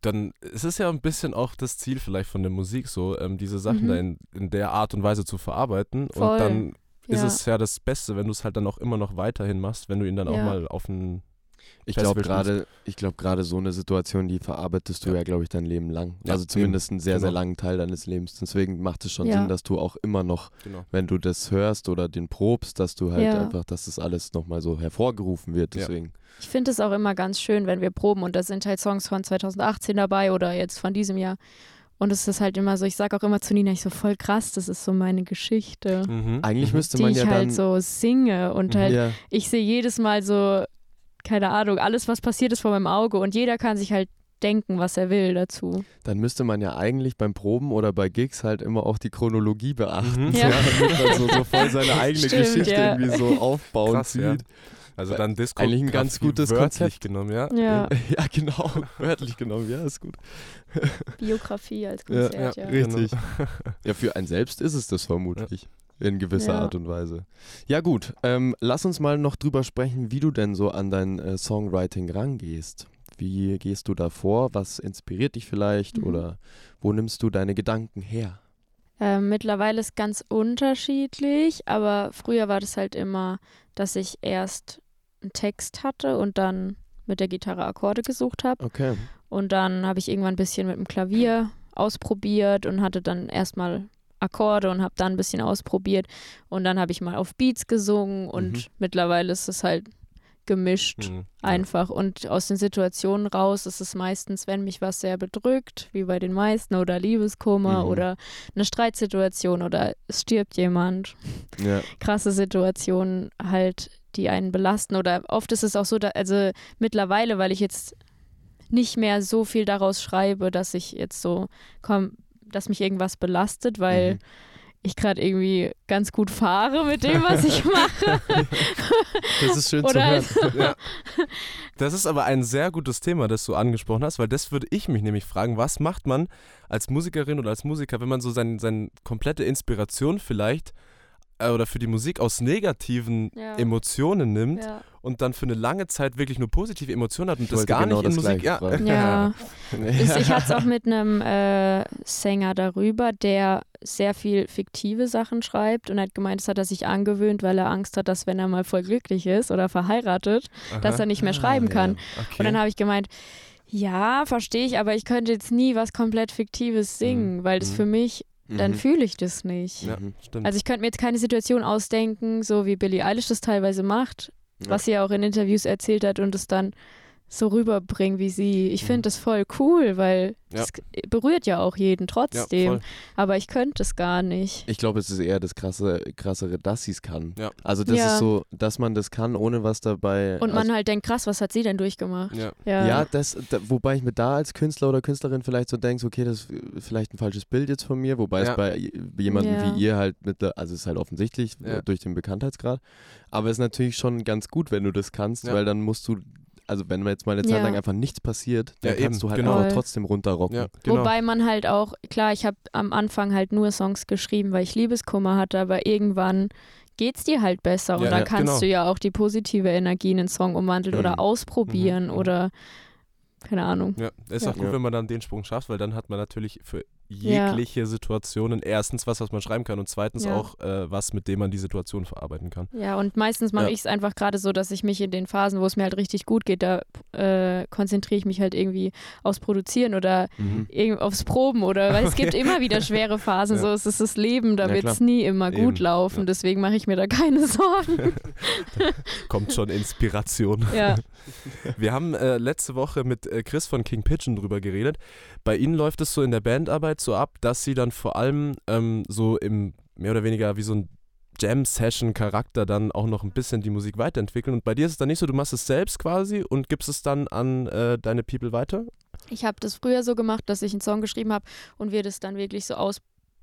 dann es ist ja ein bisschen auch das Ziel vielleicht von der Musik so, ähm, diese Sachen Mhm. da in, in der Art und Weise zu verarbeiten. Voll. Und dann ist Ja. es ja das Beste, wenn du es halt dann auch immer noch weiterhin machst, wenn du ihn dann auch Ja. mal auf ein Ich glaube gerade, ich glaube gerade so eine Situation, die verarbeitest du Ja. ja, glaube ich, dein Leben lang. Ja, also zumindest einen sehr, sehr Genau. langen Teil deines Lebens. Deswegen macht es schon Ja. Sinn, dass du auch immer noch, Genau. wenn du das hörst oder den probst, dass du halt Ja. einfach, dass das alles nochmal so hervorgerufen wird. Ja. Deswegen. Ich finde es auch immer ganz schön, wenn wir proben und da sind halt Songs von 2018 dabei oder jetzt von diesem Jahr. Und es ist halt immer so, ich sage auch immer zu Nina, ich so voll krass, das ist so meine Geschichte, Mhm. Eigentlich Mhm. müsste die man ich ja halt dann. so singe und Mhm. halt, ja, ich sehe jedes Mal so, keine Ahnung, alles, was passiert ist vor meinem Auge und jeder kann sich halt denken, was er will dazu. dann müsste man ja eigentlich beim Proben oder bei Gigs halt immer auch die Chronologie beachten. Mhm. Ja. damit man so, so voll seine eigene Stimmt, Geschichte ja. irgendwie so aufbauen Krass, ja. sieht. Also dann Disco Eigentlich ein ganz gutes wörtlich Konzept. genommen, ja. Ja, Ja, genau. Wörtlich genommen, ja, ist gut. Biografie als Ja, Konzert, ja. Richtig. Ja, für einen selbst ist es das vermutlich. In gewisser Ja. Art und Weise. Ja, gut. Ähm, lass uns mal noch drüber sprechen, wie du denn so an dein äh, Songwriting rangehst. Wie gehst du da vor? Was inspiriert dich vielleicht? Mhm. Oder wo nimmst du deine Gedanken her? Ähm, mittlerweile ist ganz unterschiedlich, aber früher war das halt immer, dass ich erst einen Text hatte und dann mit der Gitarre Akkorde gesucht habe. Okay. Und dann habe ich irgendwann ein bisschen mit dem Klavier ausprobiert und hatte dann erstmal Akkorde und habe dann ein bisschen ausprobiert. Und dann habe ich mal auf Beats gesungen und Mhm. mittlerweile ist es halt gemischt Mhm. einfach. Und aus den Situationen raus ist es meistens, wenn mich was sehr bedrückt, wie bei den meisten, oder Liebeskummer Mhm. oder eine Streitsituation oder es stirbt jemand. Ja. Krasse Situationen halt, die einen belasten. Oder oft ist es auch so, da, also mittlerweile, weil ich jetzt nicht mehr so viel daraus schreibe, dass ich jetzt so, komm, dass mich irgendwas belastet, weil Mhm. ich gerade irgendwie ganz gut fahre mit dem, was ich mache. Das ist schön zu hören. Ja. Das ist aber ein sehr gutes Thema, das du angesprochen hast, weil das würde ich mich nämlich fragen, was macht man als Musikerin oder als Musiker, wenn man so seine sein komplette Inspiration vielleicht äh, oder für die Musik aus negativen Ja. Emotionen nimmt ja. und dann für eine lange Zeit wirklich nur positive Emotionen hat und Ich das gar genau nicht in das Musik. Ja. Ist, ich Ja. hatte es auch mit einem äh, Sänger darüber, der sehr viel fiktive Sachen schreibt und hat gemeint, das hat er sich angewöhnt, weil er Angst hat, dass wenn er mal voll glücklich ist oder verheiratet, dass er nicht mehr schreiben Ah, kann. ja. Okay. Und dann habe ich gemeint, ja, verstehe ich, aber ich könnte jetzt nie was komplett Fiktives singen, weil das Mhm. für mich, dann Mhm. fühle ich das nicht. ja, Mhm. stimmt. Also ich könnte mir jetzt keine Situation ausdenken, so wie Billie Eilish das teilweise macht, Ja. was sie ja auch in Interviews erzählt hat und es dann so rüberbringen wie sie. Ich Mhm. finde das voll cool, weil Ja. es berührt ja auch jeden ja, trotzdem. voll. aber ich könnte es gar nicht. Ich glaube, es ist eher das krasse, krassere, dass sie es kann. Ja. Also das Ja. ist so, dass man das kann, ohne was dabei. Und man also, halt denkt, krass, was hat sie denn durchgemacht? Ja. Ja, ja, das, da, wobei ich mir da als Künstler oder Künstlerin vielleicht so denkst, okay, das ist vielleicht ein falsches Bild jetzt von mir, wobei Ja. es bei jemandem Ja. wie ihr halt mit, also es ist halt offensichtlich Ja. durch den Bekanntheitsgrad, aber es ist natürlich schon ganz gut, wenn du das kannst, Ja. weil dann musst du, also wenn jetzt mal eine Zeit Ja. lang einfach nichts passiert, dann Ja, kannst eben, du halt genau. trotzdem runterrocken. Ja, genau. Wobei man halt auch, klar, ich habe am Anfang halt nur Songs geschrieben, weil ich Liebeskummer hatte, aber irgendwann geht's dir halt besser und dann ja, kannst genau. du ja auch die positive Energie in einen Song umwandeln Mhm. oder ausprobieren Mhm. oder keine Ahnung. Ja, ist Ja. auch gut, Ja. wenn man dann den Sprung schafft, weil dann hat man natürlich für jegliche Situationen erstens was, was man schreiben kann und zweitens Ja. auch äh, was, mit dem man die Situation verarbeiten kann. Ja, und meistens mache Ja. ich es einfach gerade so, dass ich mich in den Phasen, wo es mir halt richtig gut geht, da äh, konzentriere ich mich halt irgendwie aufs Produzieren oder Mhm. aufs Proben oder weil es gibt immer wieder schwere Phasen, Ja. so es ist das Leben, da Ja, wird es nie immer Eben, gut laufen, ja. deswegen mache ich mir da keine Sorgen. Kommt schon Inspiration. ja. Wir haben äh, letzte Woche mit äh, Chris von King Pigeon drüber geredet. Bei ihnen läuft es so in der Bandarbeit so ab, dass sie dann vor allem ähm, so im mehr oder weniger wie so ein Jam-Session-Charakter dann auch noch ein bisschen die Musik weiterentwickeln. Und bei dir ist es dann nicht so, du machst es selbst quasi und gibst es dann an äh, deine People weiter? Ich habe das früher so gemacht, dass ich einen Song geschrieben habe und wir das dann wirklich so aus,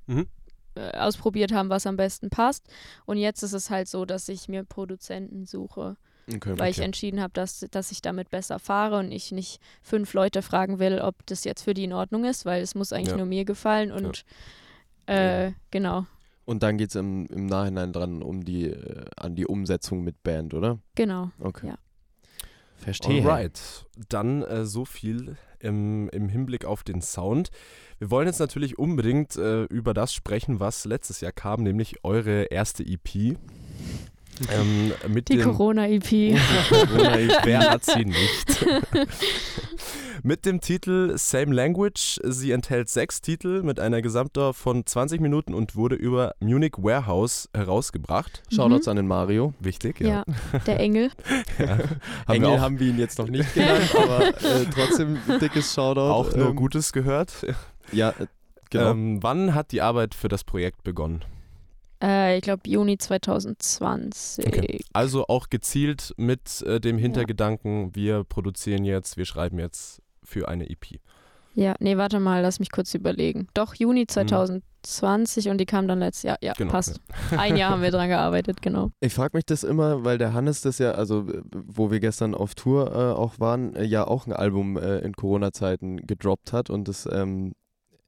Mhm. äh, ausprobiert haben, was am besten passt. Und jetzt ist es halt so, dass ich mir Produzenten suche, Okay. weil ich entschieden habe, dass, dass ich damit besser fahre und ich nicht fünf Leute fragen will, ob das jetzt für die in Ordnung ist, weil es muss eigentlich Ja. nur mir gefallen und äh, genau, Und dann geht es im, im Nachhinein dran um die, äh, an die Umsetzung mit Band, oder? genau. Okay. Ja. Verstehe. Alright, dann äh, so viel im, im Hinblick auf den Sound. Wir wollen jetzt natürlich unbedingt äh, über das sprechen, was letztes Jahr kam, nämlich eure erste EP. Ähm, mit Die Corona-EP. Corona-EP, wer hat sie nicht? mit dem Titel Same Language. Sie enthält sechs Titel mit einer Gesamtdauer von 20 Minuten und wurde über Munich Warehouse herausgebracht. Shoutouts an den Mario. Wichtig, ja. ja. der Engel. ja. Haben Engel wir auch, haben wir ihn jetzt noch nicht genannt, aber äh, trotzdem ein dickes Shoutout. auch nur Ähm, Gutes gehört. Ja, äh, genau. Ähm, wann hat die Arbeit für das Projekt begonnen? Äh, ich glaube Juni 2020. Okay. Also auch gezielt mit äh, dem Hintergedanken, wir produzieren jetzt, wir schreiben jetzt für eine EP. Ja, nee, warte mal, lass mich kurz überlegen. Doch, Juni 2020 und die kam dann letztes Jahr. Ja, Genau, passt. Ein Jahr haben wir dran gearbeitet, genau. Ich frage mich das immer, weil der Hannes das ja, also wo wir gestern auf Tour äh, auch waren, äh, ja auch ein Album äh, in Corona-Zeiten gedroppt hat und das ähm,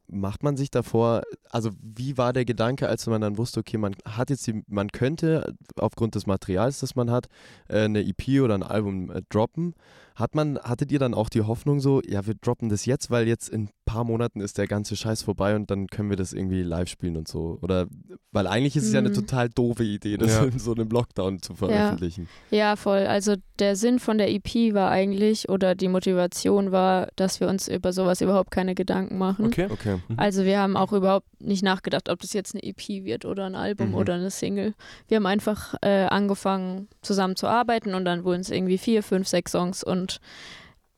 macht man sich davor, also wie war der Gedanke, als man dann wusste, okay, man hat jetzt die, man könnte aufgrund des Materials, das man hat, äh, eine EP oder ein Album äh, droppen. Hat man, hattet ihr dann auch die Hoffnung so, ja, wir droppen das jetzt, weil jetzt in ein paar Monaten ist der ganze Scheiß vorbei und dann können wir das irgendwie live spielen und so? Oder weil eigentlich ist es ja eine Mhm. total doofe Idee, das Ja. in so einem Lockdown zu veröffentlichen. Ja, voll. Also der Sinn von der EP war eigentlich, oder die Motivation war, dass wir uns über sowas überhaupt keine Gedanken machen. Okay. Okay. Mhm. Also wir haben auch überhaupt nicht nachgedacht, ob das jetzt eine EP wird oder ein Album Mhm. oder eine Single. Wir haben einfach äh, angefangen zusammen zu arbeiten und dann wurden es irgendwie vier, fünf, sechs Songs und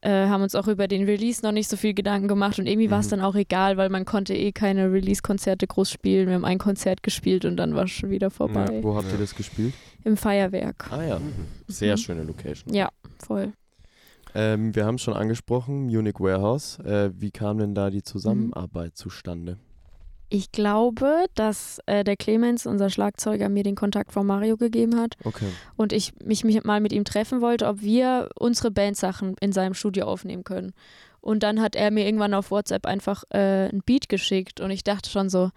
äh, haben uns auch über den Release noch nicht so viel Gedanken gemacht und irgendwie war es Mhm. dann auch egal, weil man konnte eh keine Release-Konzerte groß spielen. Wir haben ein Konzert gespielt und dann war es schon wieder vorbei. Wo habt ihr das gespielt? Im Feuerwerk. Ah ja, sehr Mhm. schöne Location. Ja, voll. Ähm, wir haben schon angesprochen, Munich Warehouse. Äh, wie kam denn da die Zusammenarbeit zustande? Ich glaube, dass äh, der Clemens, unser Schlagzeuger, mir den Kontakt von Mario gegeben hat Okay. und ich mich, mich mal mit ihm treffen wollte, ob wir unsere Bandsachen in seinem Studio aufnehmen können. Und dann hat er mir irgendwann auf WhatsApp einfach äh, ein Beat geschickt und ich dachte schon so,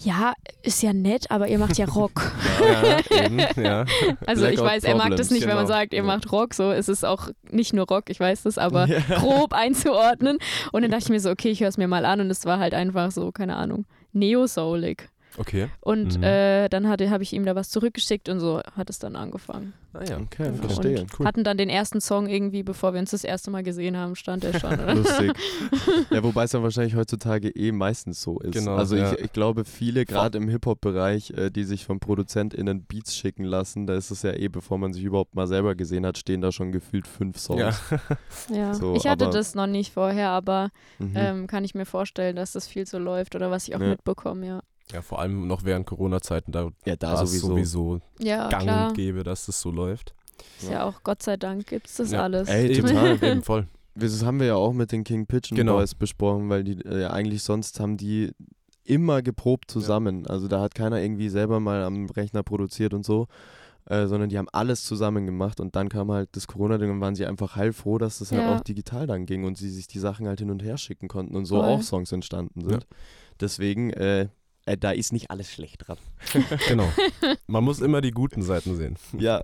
ja, ist ja nett, aber ihr macht ja Rock. Ja, eben, ja. Also ich Blackout weiß, er mag das nicht, wenn man genau. sagt, ihr Ja. macht Rock, so ist es auch nicht nur Rock, ich weiß das, aber Ja. grob einzuordnen. Und dann dachte ich mir so, okay, ich höre es mir mal an und es war halt einfach so, keine Ahnung, neo-soulig. Okay. Und Mhm. äh, dann habe ich ihm da was zurückgeschickt und so hat es dann angefangen. Ah ja. Okay, Genau. verstehe. Und hatten dann den ersten Song irgendwie, bevor wir uns das erste Mal gesehen haben, stand er schon. Oder? Lustig. ja, wobei es dann wahrscheinlich heutzutage eh meistens so ist. Genau, also ja. ich, ich glaube, viele, gerade im Hip-Hop-Bereich, äh, die sich von ProduzentInnen Beats schicken lassen, da ist es ja eh, bevor man sich überhaupt mal selber gesehen hat, stehen da schon gefühlt fünf Songs. Ja. ja. So, ich hatte aber- das noch nicht vorher, aber Mhm. ähm, kann ich mir vorstellen, dass das viel so läuft oder was ich auch Ja. mitbekomme, ja. Ja, vor allem noch während Corona-Zeiten, da ja, da sowieso. sowieso Ja, gang klar. und gäbe, dass das so läuft. Ist ja auch Gott sei Dank gibt es das Ja. alles. Ey, total. eben voll. Das haben wir ja auch mit den King Pigeon Genau. Boys besprochen, weil die äh, eigentlich sonst haben die immer geprobt zusammen. Also da hat keiner irgendwie selber mal am Rechner produziert und so, äh, sondern die haben alles zusammen gemacht und dann kam halt das Corona-Ding und waren sie einfach heilfroh, dass das halt Ja. auch digital dann ging und sie sich die Sachen halt hin und her schicken konnten und so Voll. auch Songs entstanden sind. Deswegen, äh, äh, da ist nicht alles schlecht dran. Genau. Man muss immer die guten Seiten sehen. ja.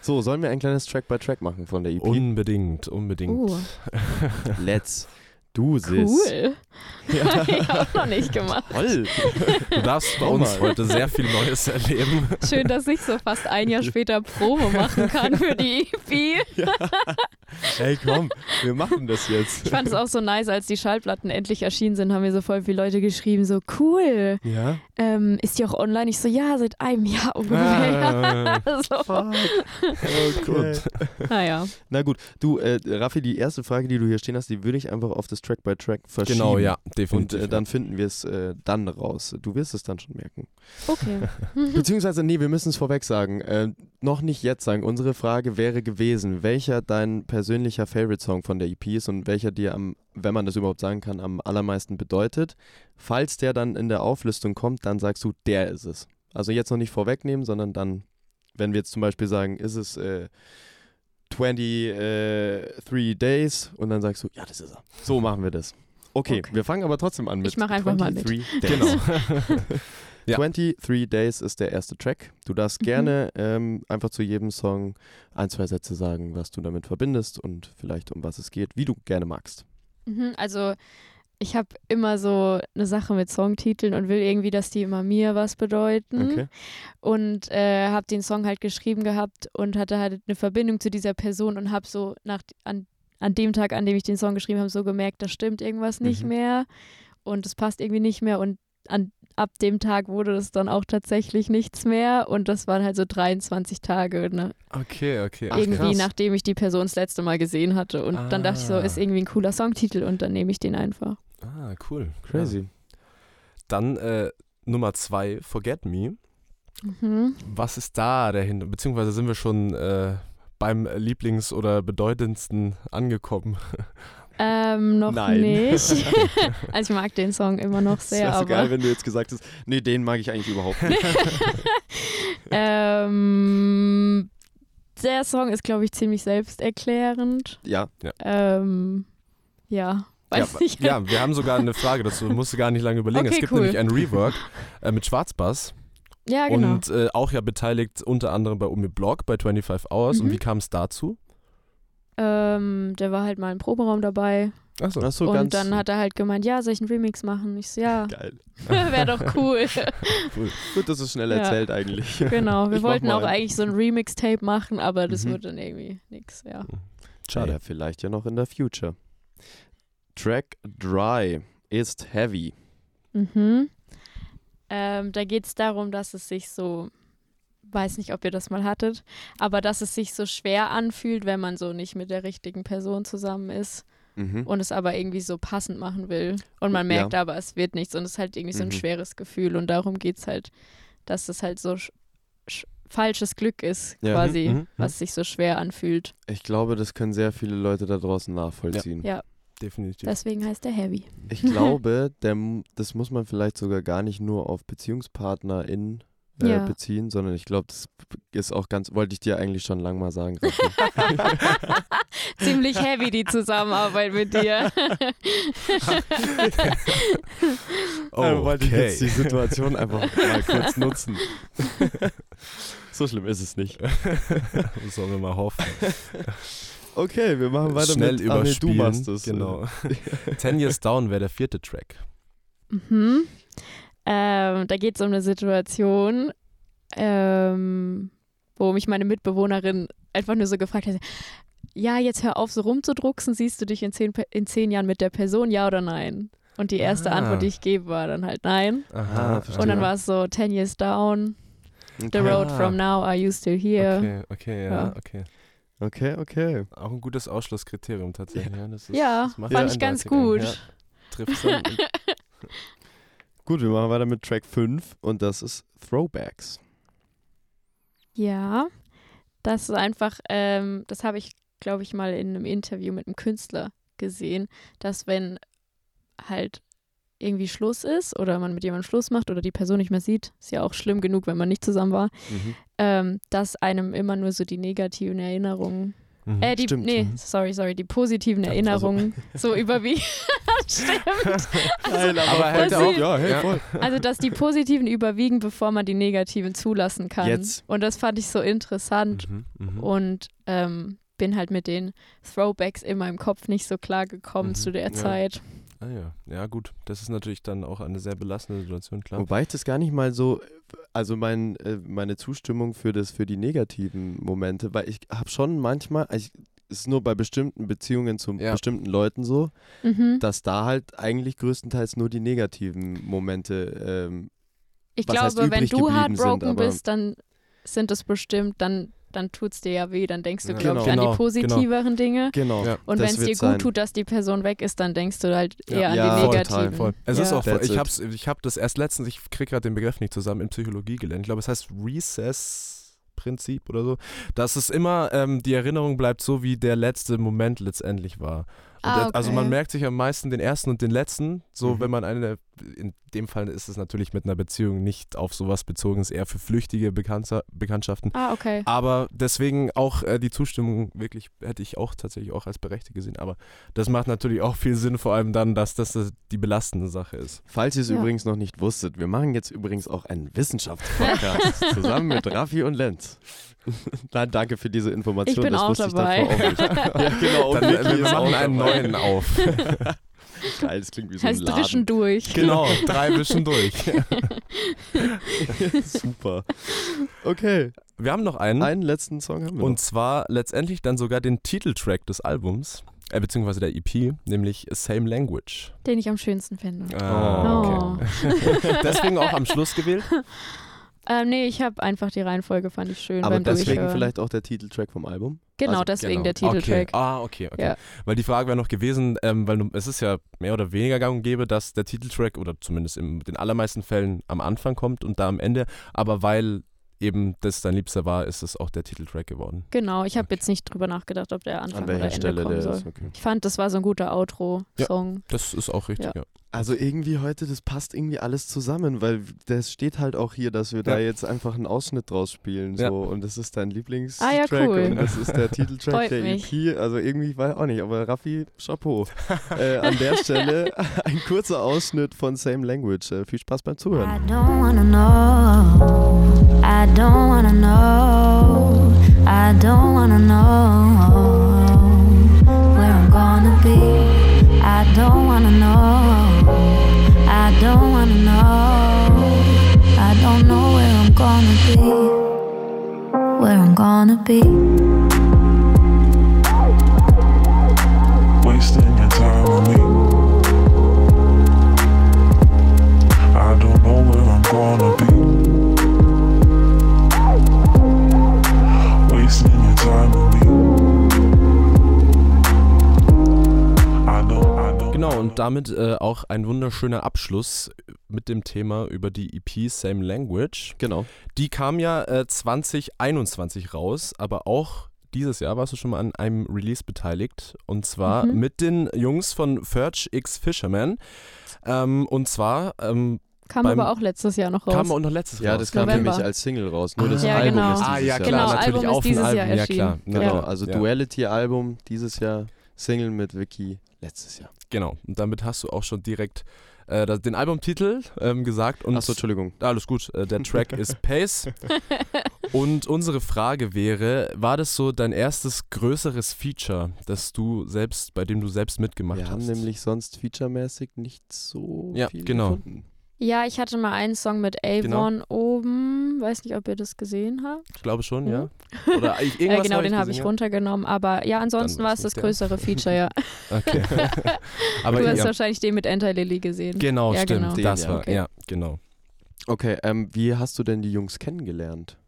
So, sollen wir ein kleines Track-by-Track machen von der EP? Unbedingt, unbedingt. Uh, Let's do this. cool. Hab ich auch noch nicht gemacht. Toll. Du darfst bei uns heute sehr viel Neues erleben. Schön, dass ich so fast ein Jahr später Promo machen kann für die EP. Hey, komm, wir machen das jetzt. Ich fand es auch so nice, als die Schallplatten endlich erschienen sind, haben mir so voll viele Leute geschrieben, so cool. Ja? Ähm, ist die auch online? Ich so, ja, seit einem Jahr ungefähr. Ah, so. Okay. Gut. Naja. Na gut, du, äh, Raffi, die erste Frage, die du hier stehen hast, die würde ich einfach auf das Track by Track verschieben. Genau, ja, Und definitiv. äh, dann finden wir es äh, dann raus. Du wirst es dann schon merken. Okay. Beziehungsweise, nee, wir müssen es vorweg sagen. Äh, noch nicht jetzt sagen. Unsere Frage wäre gewesen, welcher dein persönlicher Favorite-Song von der EP ist und welcher dir am, wenn man das überhaupt sagen kann, am allermeisten bedeutet. Falls der dann in der Auflistung kommt, dann sagst du, der ist es. Also jetzt noch nicht vorwegnehmen, sondern dann, wenn wir jetzt zum Beispiel sagen, ist es äh, 23 Days und dann sagst du, ja, das ist er. So machen wir das. Okay, Okay. wir fangen aber trotzdem an mit Ich mach einfach mal mit. 23 Days. Genau. Ja. 23 Days ist der erste Track. Du darfst Mhm. gerne ähm, einfach zu jedem Song ein, zwei Sätze sagen, was du damit verbindest und vielleicht um was es geht, wie du gerne magst. Mhm, also ich habe immer so eine Sache mit Songtiteln und will irgendwie, dass die immer mir was bedeuten. Okay. Und äh, habe den Song halt geschrieben gehabt und hatte halt eine Verbindung zu dieser Person und habe so nach, an, an dem Tag, an dem ich den Song geschrieben habe, so gemerkt, da stimmt irgendwas nicht Mhm. mehr und es passt irgendwie nicht mehr und an, ab dem Tag wurde das dann auch tatsächlich nichts mehr und das waren halt so 23 Tage, ne? Okay, okay. Ach, irgendwie krass. nachdem ich die Person das letzte Mal gesehen hatte und dann dachte ich so, Ah. ist irgendwie ein cooler Songtitel und dann nehme ich den einfach. Ah, cool. Crazy. Ja. Dann äh, Nummer zwei, Forget Me. Mhm. Was ist da dahinter? Beziehungsweise sind wir schon äh, beim Lieblings- oder bedeutendsten angekommen? Ähm, noch Nein. nicht. also ich mag den Song immer noch Das sehr, wäre so aber geil, wenn du jetzt gesagt hast, nee, den mag ich eigentlich überhaupt nicht. ähm, der Song ist, glaube ich, ziemlich selbsterklärend. ja, Ähm, ja, weiß ja, nicht. ja, wir haben sogar eine Frage dazu. Du musst gar nicht lange überlegen. Okay, es gibt cool. nämlich ein Rework äh, mit Schwarzbass Ja, genau. und äh, auch ja beteiligt unter anderem bei Umi Blog bei 25 Hours. Und Mhm. wie kam es dazu? Ähm, der war halt mal im Proberaum dabei Achso. Ach so, und ganz dann hat er halt gemeint, ja, soll ich einen Remix machen? Ich so, ja, geil. wäre doch cool. Gut, das ist schnell Ja. erzählt eigentlich. genau, wir Ich wollten auch eigentlich so ein Remix-Tape machen, aber das Mhm. wurde dann irgendwie nix, ja. Schade, vielleicht ja noch in der Future. Track Dry ist heavy. Mhm. Ähm, da geht es darum, dass es sich so, weiß nicht, ob ihr das mal hattet, aber dass es sich so schwer anfühlt, wenn man so nicht mit der richtigen Person zusammen ist Mhm. und es aber irgendwie so passend machen will. Und man merkt aber, es wird nichts und es ist halt irgendwie so ein Mhm. schweres Gefühl und darum geht es halt, dass es halt so sch sch falsches Glück ist, Ja. quasi, Mhm, mhm. was sich so schwer anfühlt. Ich glaube, das können sehr viele Leute da draußen nachvollziehen. Ja, Definitiv. deswegen heißt der Heavy. Ich glaube, der, das muss man vielleicht sogar gar nicht nur auf BeziehungspartnerInnen äh, Ja. beziehen, sondern ich glaube, das ist auch ganz, wollte ich dir eigentlich schon lang mal sagen. Ziemlich heavy die Zusammenarbeit mit dir. Also wollte ich Okay. jetzt die Situation einfach mal kurz nutzen. so schlimm ist es nicht. Sollen wir mal hoffen. Okay, wir machen weiter Schnell mit Ah, nee, überspielen. du machst es. Genau. Ten Years Down wäre der vierte Track. Mhm. Ähm, da geht es um eine Situation, ähm, wo mich meine Mitbewohnerin einfach nur so gefragt hat, ja, jetzt hör auf, so rumzudrucksen, siehst du dich in zehn, in zehn Jahren mit der Person, ja oder nein? Und die erste Ah. Antwort, die ich gebe, war dann halt nein. Ah, verstehe. Und dann war es so, 10 years down, the road Ah. from now, are you still here? Okay, okay, ja, Ja. okay. Okay, okay. Auch ein gutes Ausschlusskriterium tatsächlich. Ja, das ist, Ja, das macht fand ja ich ganz gut. Ja, trifft's dann. Gut, wir machen weiter mit Track 5 und das ist Throwbacks. Ja, das ist einfach, ähm, das habe ich, glaube ich, mal in einem Interview mit einem Künstler gesehen, dass wenn halt irgendwie Schluss ist oder man mit jemandem Schluss macht oder die Person nicht mehr sieht, ist ja auch schlimm genug, wenn man nicht zusammen war, Mhm. ähm, dass einem immer nur so die negativen Erinnerungen, Mhm. äh, die, Stimmt. nee, Mhm. sorry, sorry, die positiven Also- Erinnerungen so überwiegen. Stimmt. Nein, aber hält er auch- Ja, hey, Ja. voll. Also, dass die positiven überwiegen, bevor man die negativen zulassen kann. Jetzt. Und das fand ich so interessant Mhm, mhm. und ähm, bin halt mit den Throwbacks in meinem Kopf nicht so klar gekommen Mhm, zu der ja. Ah ja, ja gut. Das ist natürlich dann auch eine sehr belastende Situation, klar. Wobei ich das gar nicht mal so, also mein, äh, meine Zustimmung für das, für die negativen Momente, weil ich habe schon manchmal, ich, es ist nur bei bestimmten Beziehungen zu Ja. bestimmten Leuten so, Mhm. dass da halt eigentlich größtenteils nur die negativen Momente, ähm, Ich was heißt glaube, wenn du heartbroken sind, bist, dann sind es bestimmt, dann, dann tut es dir ja weh. Dann denkst du, Ja. glaube ich, Genau, an die positiveren Dinge. genau. Ja. Und wenn es dir gut sein. tut, dass die Person weg ist, dann denkst du halt Ja. eher an Ja, die voll, negativen. Voll. Es ja. ist auch voll. Ich it. hab's, ich hab das erst letztens, ich krieg gerade den Begriff nicht zusammen, in Psychologie gelernt. Ich glaube, es heißt Recess-Prinzip oder so. Dass es immer, ähm, die Erinnerung bleibt so, wie der letzte Moment letztendlich war. Ah, der- Also okay. man merkt sich am meisten den ersten und den letzten, so Mhm. wenn man eine, in dem Fall ist es natürlich mit einer Beziehung nicht auf sowas bezogen, ist eher für flüchtige Bekannter, Bekanntschaften. Ah, okay. Aber deswegen auch äh, die Zustimmung wirklich hätte ich auch tatsächlich auch als berechtigt gesehen. Aber das macht natürlich auch viel Sinn, vor allem dann, dass das die belastende Sache ist. Falls ihr es Ja. übrigens noch nicht wusstet, wir machen jetzt übrigens auch einen Wissenschaftspodcast zusammen mit Raffi und Lenz. Nein, danke für diese Information. Ich bin das auch wusste dabei. Ich davor auch nicht. ja, genau. Dann, äh, wir machen einen dabei. neuen auf. Geil, das klingt wie so ein heißt Laden. zwischendurch. genau, drei Wischen durch. Super. Okay, Wir haben noch einen. einen letzten Song haben wir Und zwar letztendlich dann sogar den Titeltrack des Albums, äh, beziehungsweise der EP, nämlich Same Language. Den ich am schönsten finde. Ah, Oh. okay. Deswegen auch am Schluss gewählt. Ähm, nee, ich habe einfach die Reihenfolge, fand ich schön. Aber beim deswegen Durchhören. vielleicht auch der Titeltrack vom Album. Genau, also, deswegen genau. der Titeltrack. Okay. Ah, okay, okay. Ja. Weil die Frage wäre noch gewesen, ähm, weil es ist ja mehr oder weniger gang und gäbe, dass der Titeltrack oder zumindest in den allermeisten Fällen am Anfang kommt und da am Ende. Aber weil eben das dein Liebster war, ist es auch der Titeltrack geworden. Genau, ich habe jetzt nicht drüber nachgedacht, ob der Anfang An oder Ende Stelle kommen der soll. ist. Okay. Ich fand, das war so ein guter Outro-Song. Das ist auch richtig, Ja. ja. Also irgendwie heute, das passt irgendwie alles zusammen, weil das steht halt auch hier, dass wir da Ja. jetzt einfach einen Ausschnitt draus spielen. So. Ja. Und das ist dein Lieblingstrack Ah ja, cool. und das ist der Titeltrack Freut der mich. EP. Also irgendwie weiß ich auch nicht, aber Raffi, Chapeau. äh, an der Stelle ein kurzer Ausschnitt von Same Language. Äh, viel Spaß beim Zuhören. I don't wanna know. I don't wanna know. I don't wanna know where I'm gonna be. I don't wanna know. Gonna be. Where I'm gonna be. Genau, und damit äh, auch ein wunderschöner Abschluss mit dem Thema über die EP Same Language. Genau. Die kam ja äh, 2021 raus, aber auch dieses Jahr warst du schon mal an einem Release beteiligt. Und zwar Mhm. mit den Jungs von Ferch X Fisherman. Ähm, und zwar ähm, Kam Beim- aber auch letztes Jahr noch raus. kam auch noch letztes Ja, raus. das kam November. nämlich als Single raus. Nur das Ja, Album genau. ist dieses Ah, ja, Jahr. klar, Genau, natürlich Album ist auf dem dieses Album. Jahr ja, erschienen. klar. Genau, Ja. also Ja. Duality-Album dieses Jahr, Single mit Vicky letztes Jahr. Genau, und damit hast du auch schon direkt äh, den Albumtitel ähm, gesagt. Und Achso, Entschuldigung. Alles gut, äh, der Track ist Pace. Und unsere Frage wäre, war das so dein erstes größeres Feature, das du selbst, bei dem du selbst mitgemacht Wir hast? haben nämlich sonst featuremäßig nicht so Ja, viel genau. gefunden. Ja, ich hatte mal einen Song mit Avon oben. Weiß nicht, ob ihr das gesehen habt. ich glaube schon, Mhm. ja. Oder ich, Äh, irgendwas genau, hab den habe ich runtergenommen. Aber ja, ansonsten war es das größere Feature, ja. Okay. Aber du hast ja, wahrscheinlich den mit Enter Lily gesehen. genau, ja, stimmt. Genau. Den, Das war, Okay. ja, genau. Okay, ähm, wie hast du denn die Jungs kennengelernt?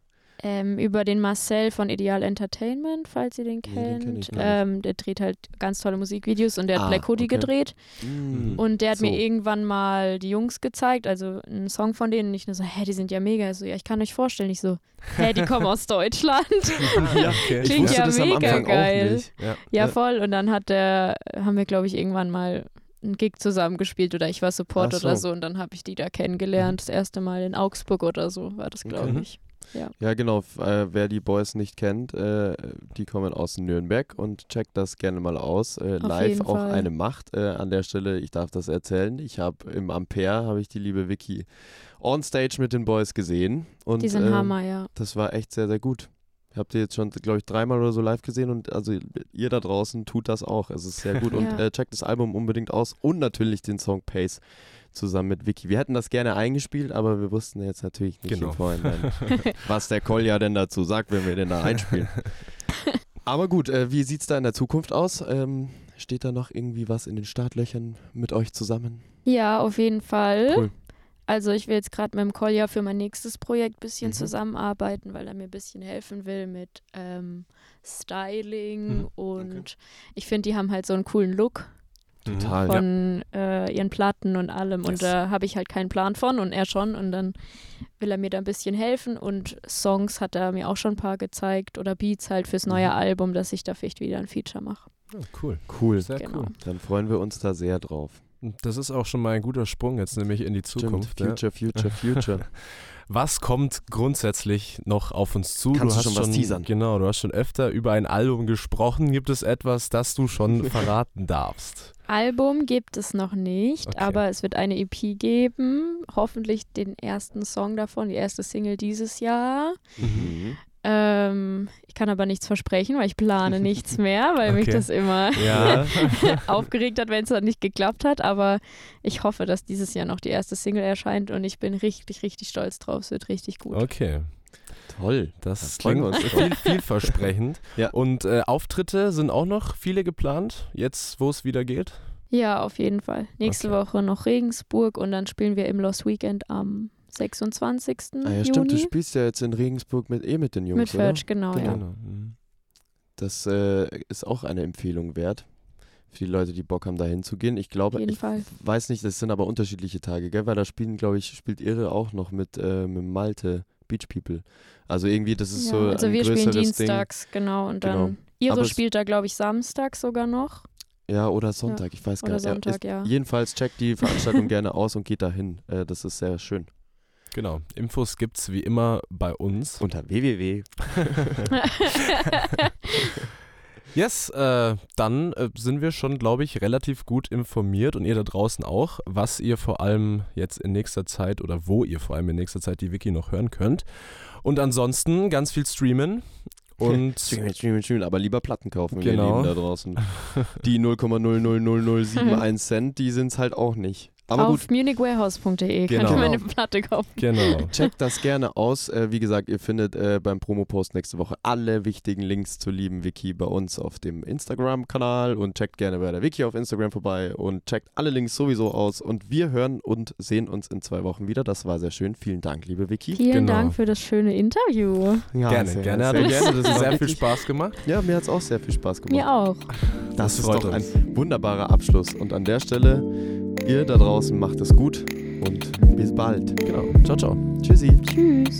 Ähm, über den Marcel von Ideal Entertainment, falls ihr den Nee, den kenn kennt. ähm, der dreht halt ganz tolle Musikvideos und der hat Ah, Black Hoodie okay. gedreht. Mm. Und der hat So. mir irgendwann mal die Jungs gezeigt, also einen Song von denen. Und ich nur so, hä, die sind ja mega. Ich so, ja, ich kann euch vorstellen. Ich so, hä, die kommen aus Deutschland. ja, okay. klingt ja mega geil. Ja. Ja, voll. Und dann hat der, haben wir, glaube ich, irgendwann mal einen Gig zusammen gespielt oder ich war Support so. oder so. Und dann habe ich die da kennengelernt. Das erste Mal in Augsburg oder so war das, glaube Okay. ich. Ja, genau. f- Äh, wer die Boys nicht kennt, äh, die kommen aus Nürnberg und checkt das gerne mal aus. Äh, live auch Fall. eine Macht. Äh, an der Stelle, ich darf das erzählen. Ich habe im Ampere habe ich die liebe Vicky on stage mit den Boys gesehen und Die sind ähm, Hammer, ja. das war echt sehr sehr gut. Habt ihr jetzt schon, glaube ich, dreimal oder so live gesehen und also ihr da draußen tut das auch. Es ist sehr gut und Ja. äh, checkt das Album unbedingt aus und natürlich den Song Pace zusammen mit Vicky. Wir hätten das gerne eingespielt, aber wir wussten jetzt natürlich nicht Genau. im Vorhinein, was der Kolja denn dazu sagt, wenn wir den da einspielen. aber gut, äh, wie sieht es da in der Zukunft aus? Ähm, steht da noch irgendwie was in den Startlöchern mit euch zusammen? Ja, auf jeden Fall. Cool. Also ich will jetzt gerade mit dem Kolja für mein nächstes Projekt ein bisschen Mhm. zusammenarbeiten, weil er mir ein bisschen helfen will mit ähm, Styling Mhm. und ich finde, die haben halt so einen coolen Look Total. von äh, ihren Platten und allem Yes. und da habe ich halt keinen Plan von und er schon und dann will er mir da ein bisschen helfen und Songs hat er mir auch schon ein paar gezeigt oder Beats halt fürs neue Mhm. Album, dass ich da vielleicht wieder ein Feature mache. Ja, cool. Cool. Sehr Genau. cool. Dann freuen wir uns da sehr drauf. Das ist auch schon mal ein guter Sprung jetzt nämlich in die Zukunft. Stimmt, Future, ja. Future, Future. Was kommt grundsätzlich noch auf uns zu? Kannst du hast schon was teasern? Genau, du hast schon öfter über ein Album gesprochen. Gibt es etwas, das du schon verraten darfst? Album gibt es noch nicht, Okay. aber es wird eine EP geben. Hoffentlich den ersten Song davon, die erste Single dieses Jahr. Mhm. Ähm, ich kann aber nichts versprechen, weil ich plane nichts mehr, weil mich Okay. das immer Ja. aufgeregt hat, wenn es dann nicht geklappt hat. Aber ich hoffe, dass dieses Jahr noch die erste Single erscheint und ich bin richtig, richtig stolz drauf. Es wird richtig gut. Okay. Toll. Das Da freuen klingt wir uns drauf. viel, vielversprechend. Ja. Und äh, Auftritte sind auch noch viele geplant, jetzt wo es wieder geht? Ja, auf jeden Fall. Nächste Woche noch Regensburg und dann spielen wir im Lost Weekend am 26. Ah ja, Juni. stimmt, du spielst ja jetzt in Regensburg mit eh mit den Jungs, Mit Ferch, oder? genau, ja. Mhm. Das äh, ist auch eine Empfehlung wert. Für die Leute, die Bock haben, da hinzugehen. Ich glaube, Auf jeden ich Fall. weiß nicht, das sind aber unterschiedliche Tage, gell? Weil da spielen, glaube ich, spielt Irre auch noch mit, äh, mit Malte Beach People. Also irgendwie, das ist ja, so also ein wir spielen größeres dienstags, genau. Und Genau. dann Ihre Aber spielt da, glaube ich, samstags sogar noch. Ding. Ja, oder Sonntag, ich weiß gar nicht. Ja, Sonntag, ist- ja. Jedenfalls checkt die Veranstaltung gerne aus und geht dahin. Äh, das ist sehr schön. Genau. Infos gibt's wie immer bei uns. Unter www. Yes, äh, dann äh, sind wir schon, glaube ich, relativ gut informiert und ihr da draußen auch, was ihr vor allem jetzt in nächster Zeit oder wo ihr vor allem in nächster Zeit die Wiki noch hören könnt. Und ansonsten ganz viel streamen und streamen, streamen, streamen, aber lieber Platten kaufen, Genau. wir Lieben da draußen. Die 0,00071 Cent, die sind es halt auch nicht. Aber Auf munichwarehouse.de Genau. kann man eine Platte kaufen. Genau. Checkt das gerne aus. Äh, wie gesagt, ihr findet äh, beim Promo-Post nächste Woche alle wichtigen Links zur lieben Wiki bei uns auf dem Instagram-Kanal und checkt gerne bei der Wiki auf Instagram vorbei und checkt alle Links sowieso aus. Und wir hören und sehen uns in zwei Wochen wieder. Das war sehr schön. Vielen Dank, liebe Wiki. Vielen Genau. Dank für das schöne Interview. Ja, gerne, sehr, gerne, sehr hat uns gerne. Das sehr war viel Spaß gemacht. Ja, mir hat es auch sehr viel Spaß gemacht. Mir auch. Das, Das ist freut doch uns. ein wunderbarer Abschluss. Und an der Stelle, ihr da draußen macht es gut und bis bald. Genau. Ciao, ciao. Tschüssi. Tschüss.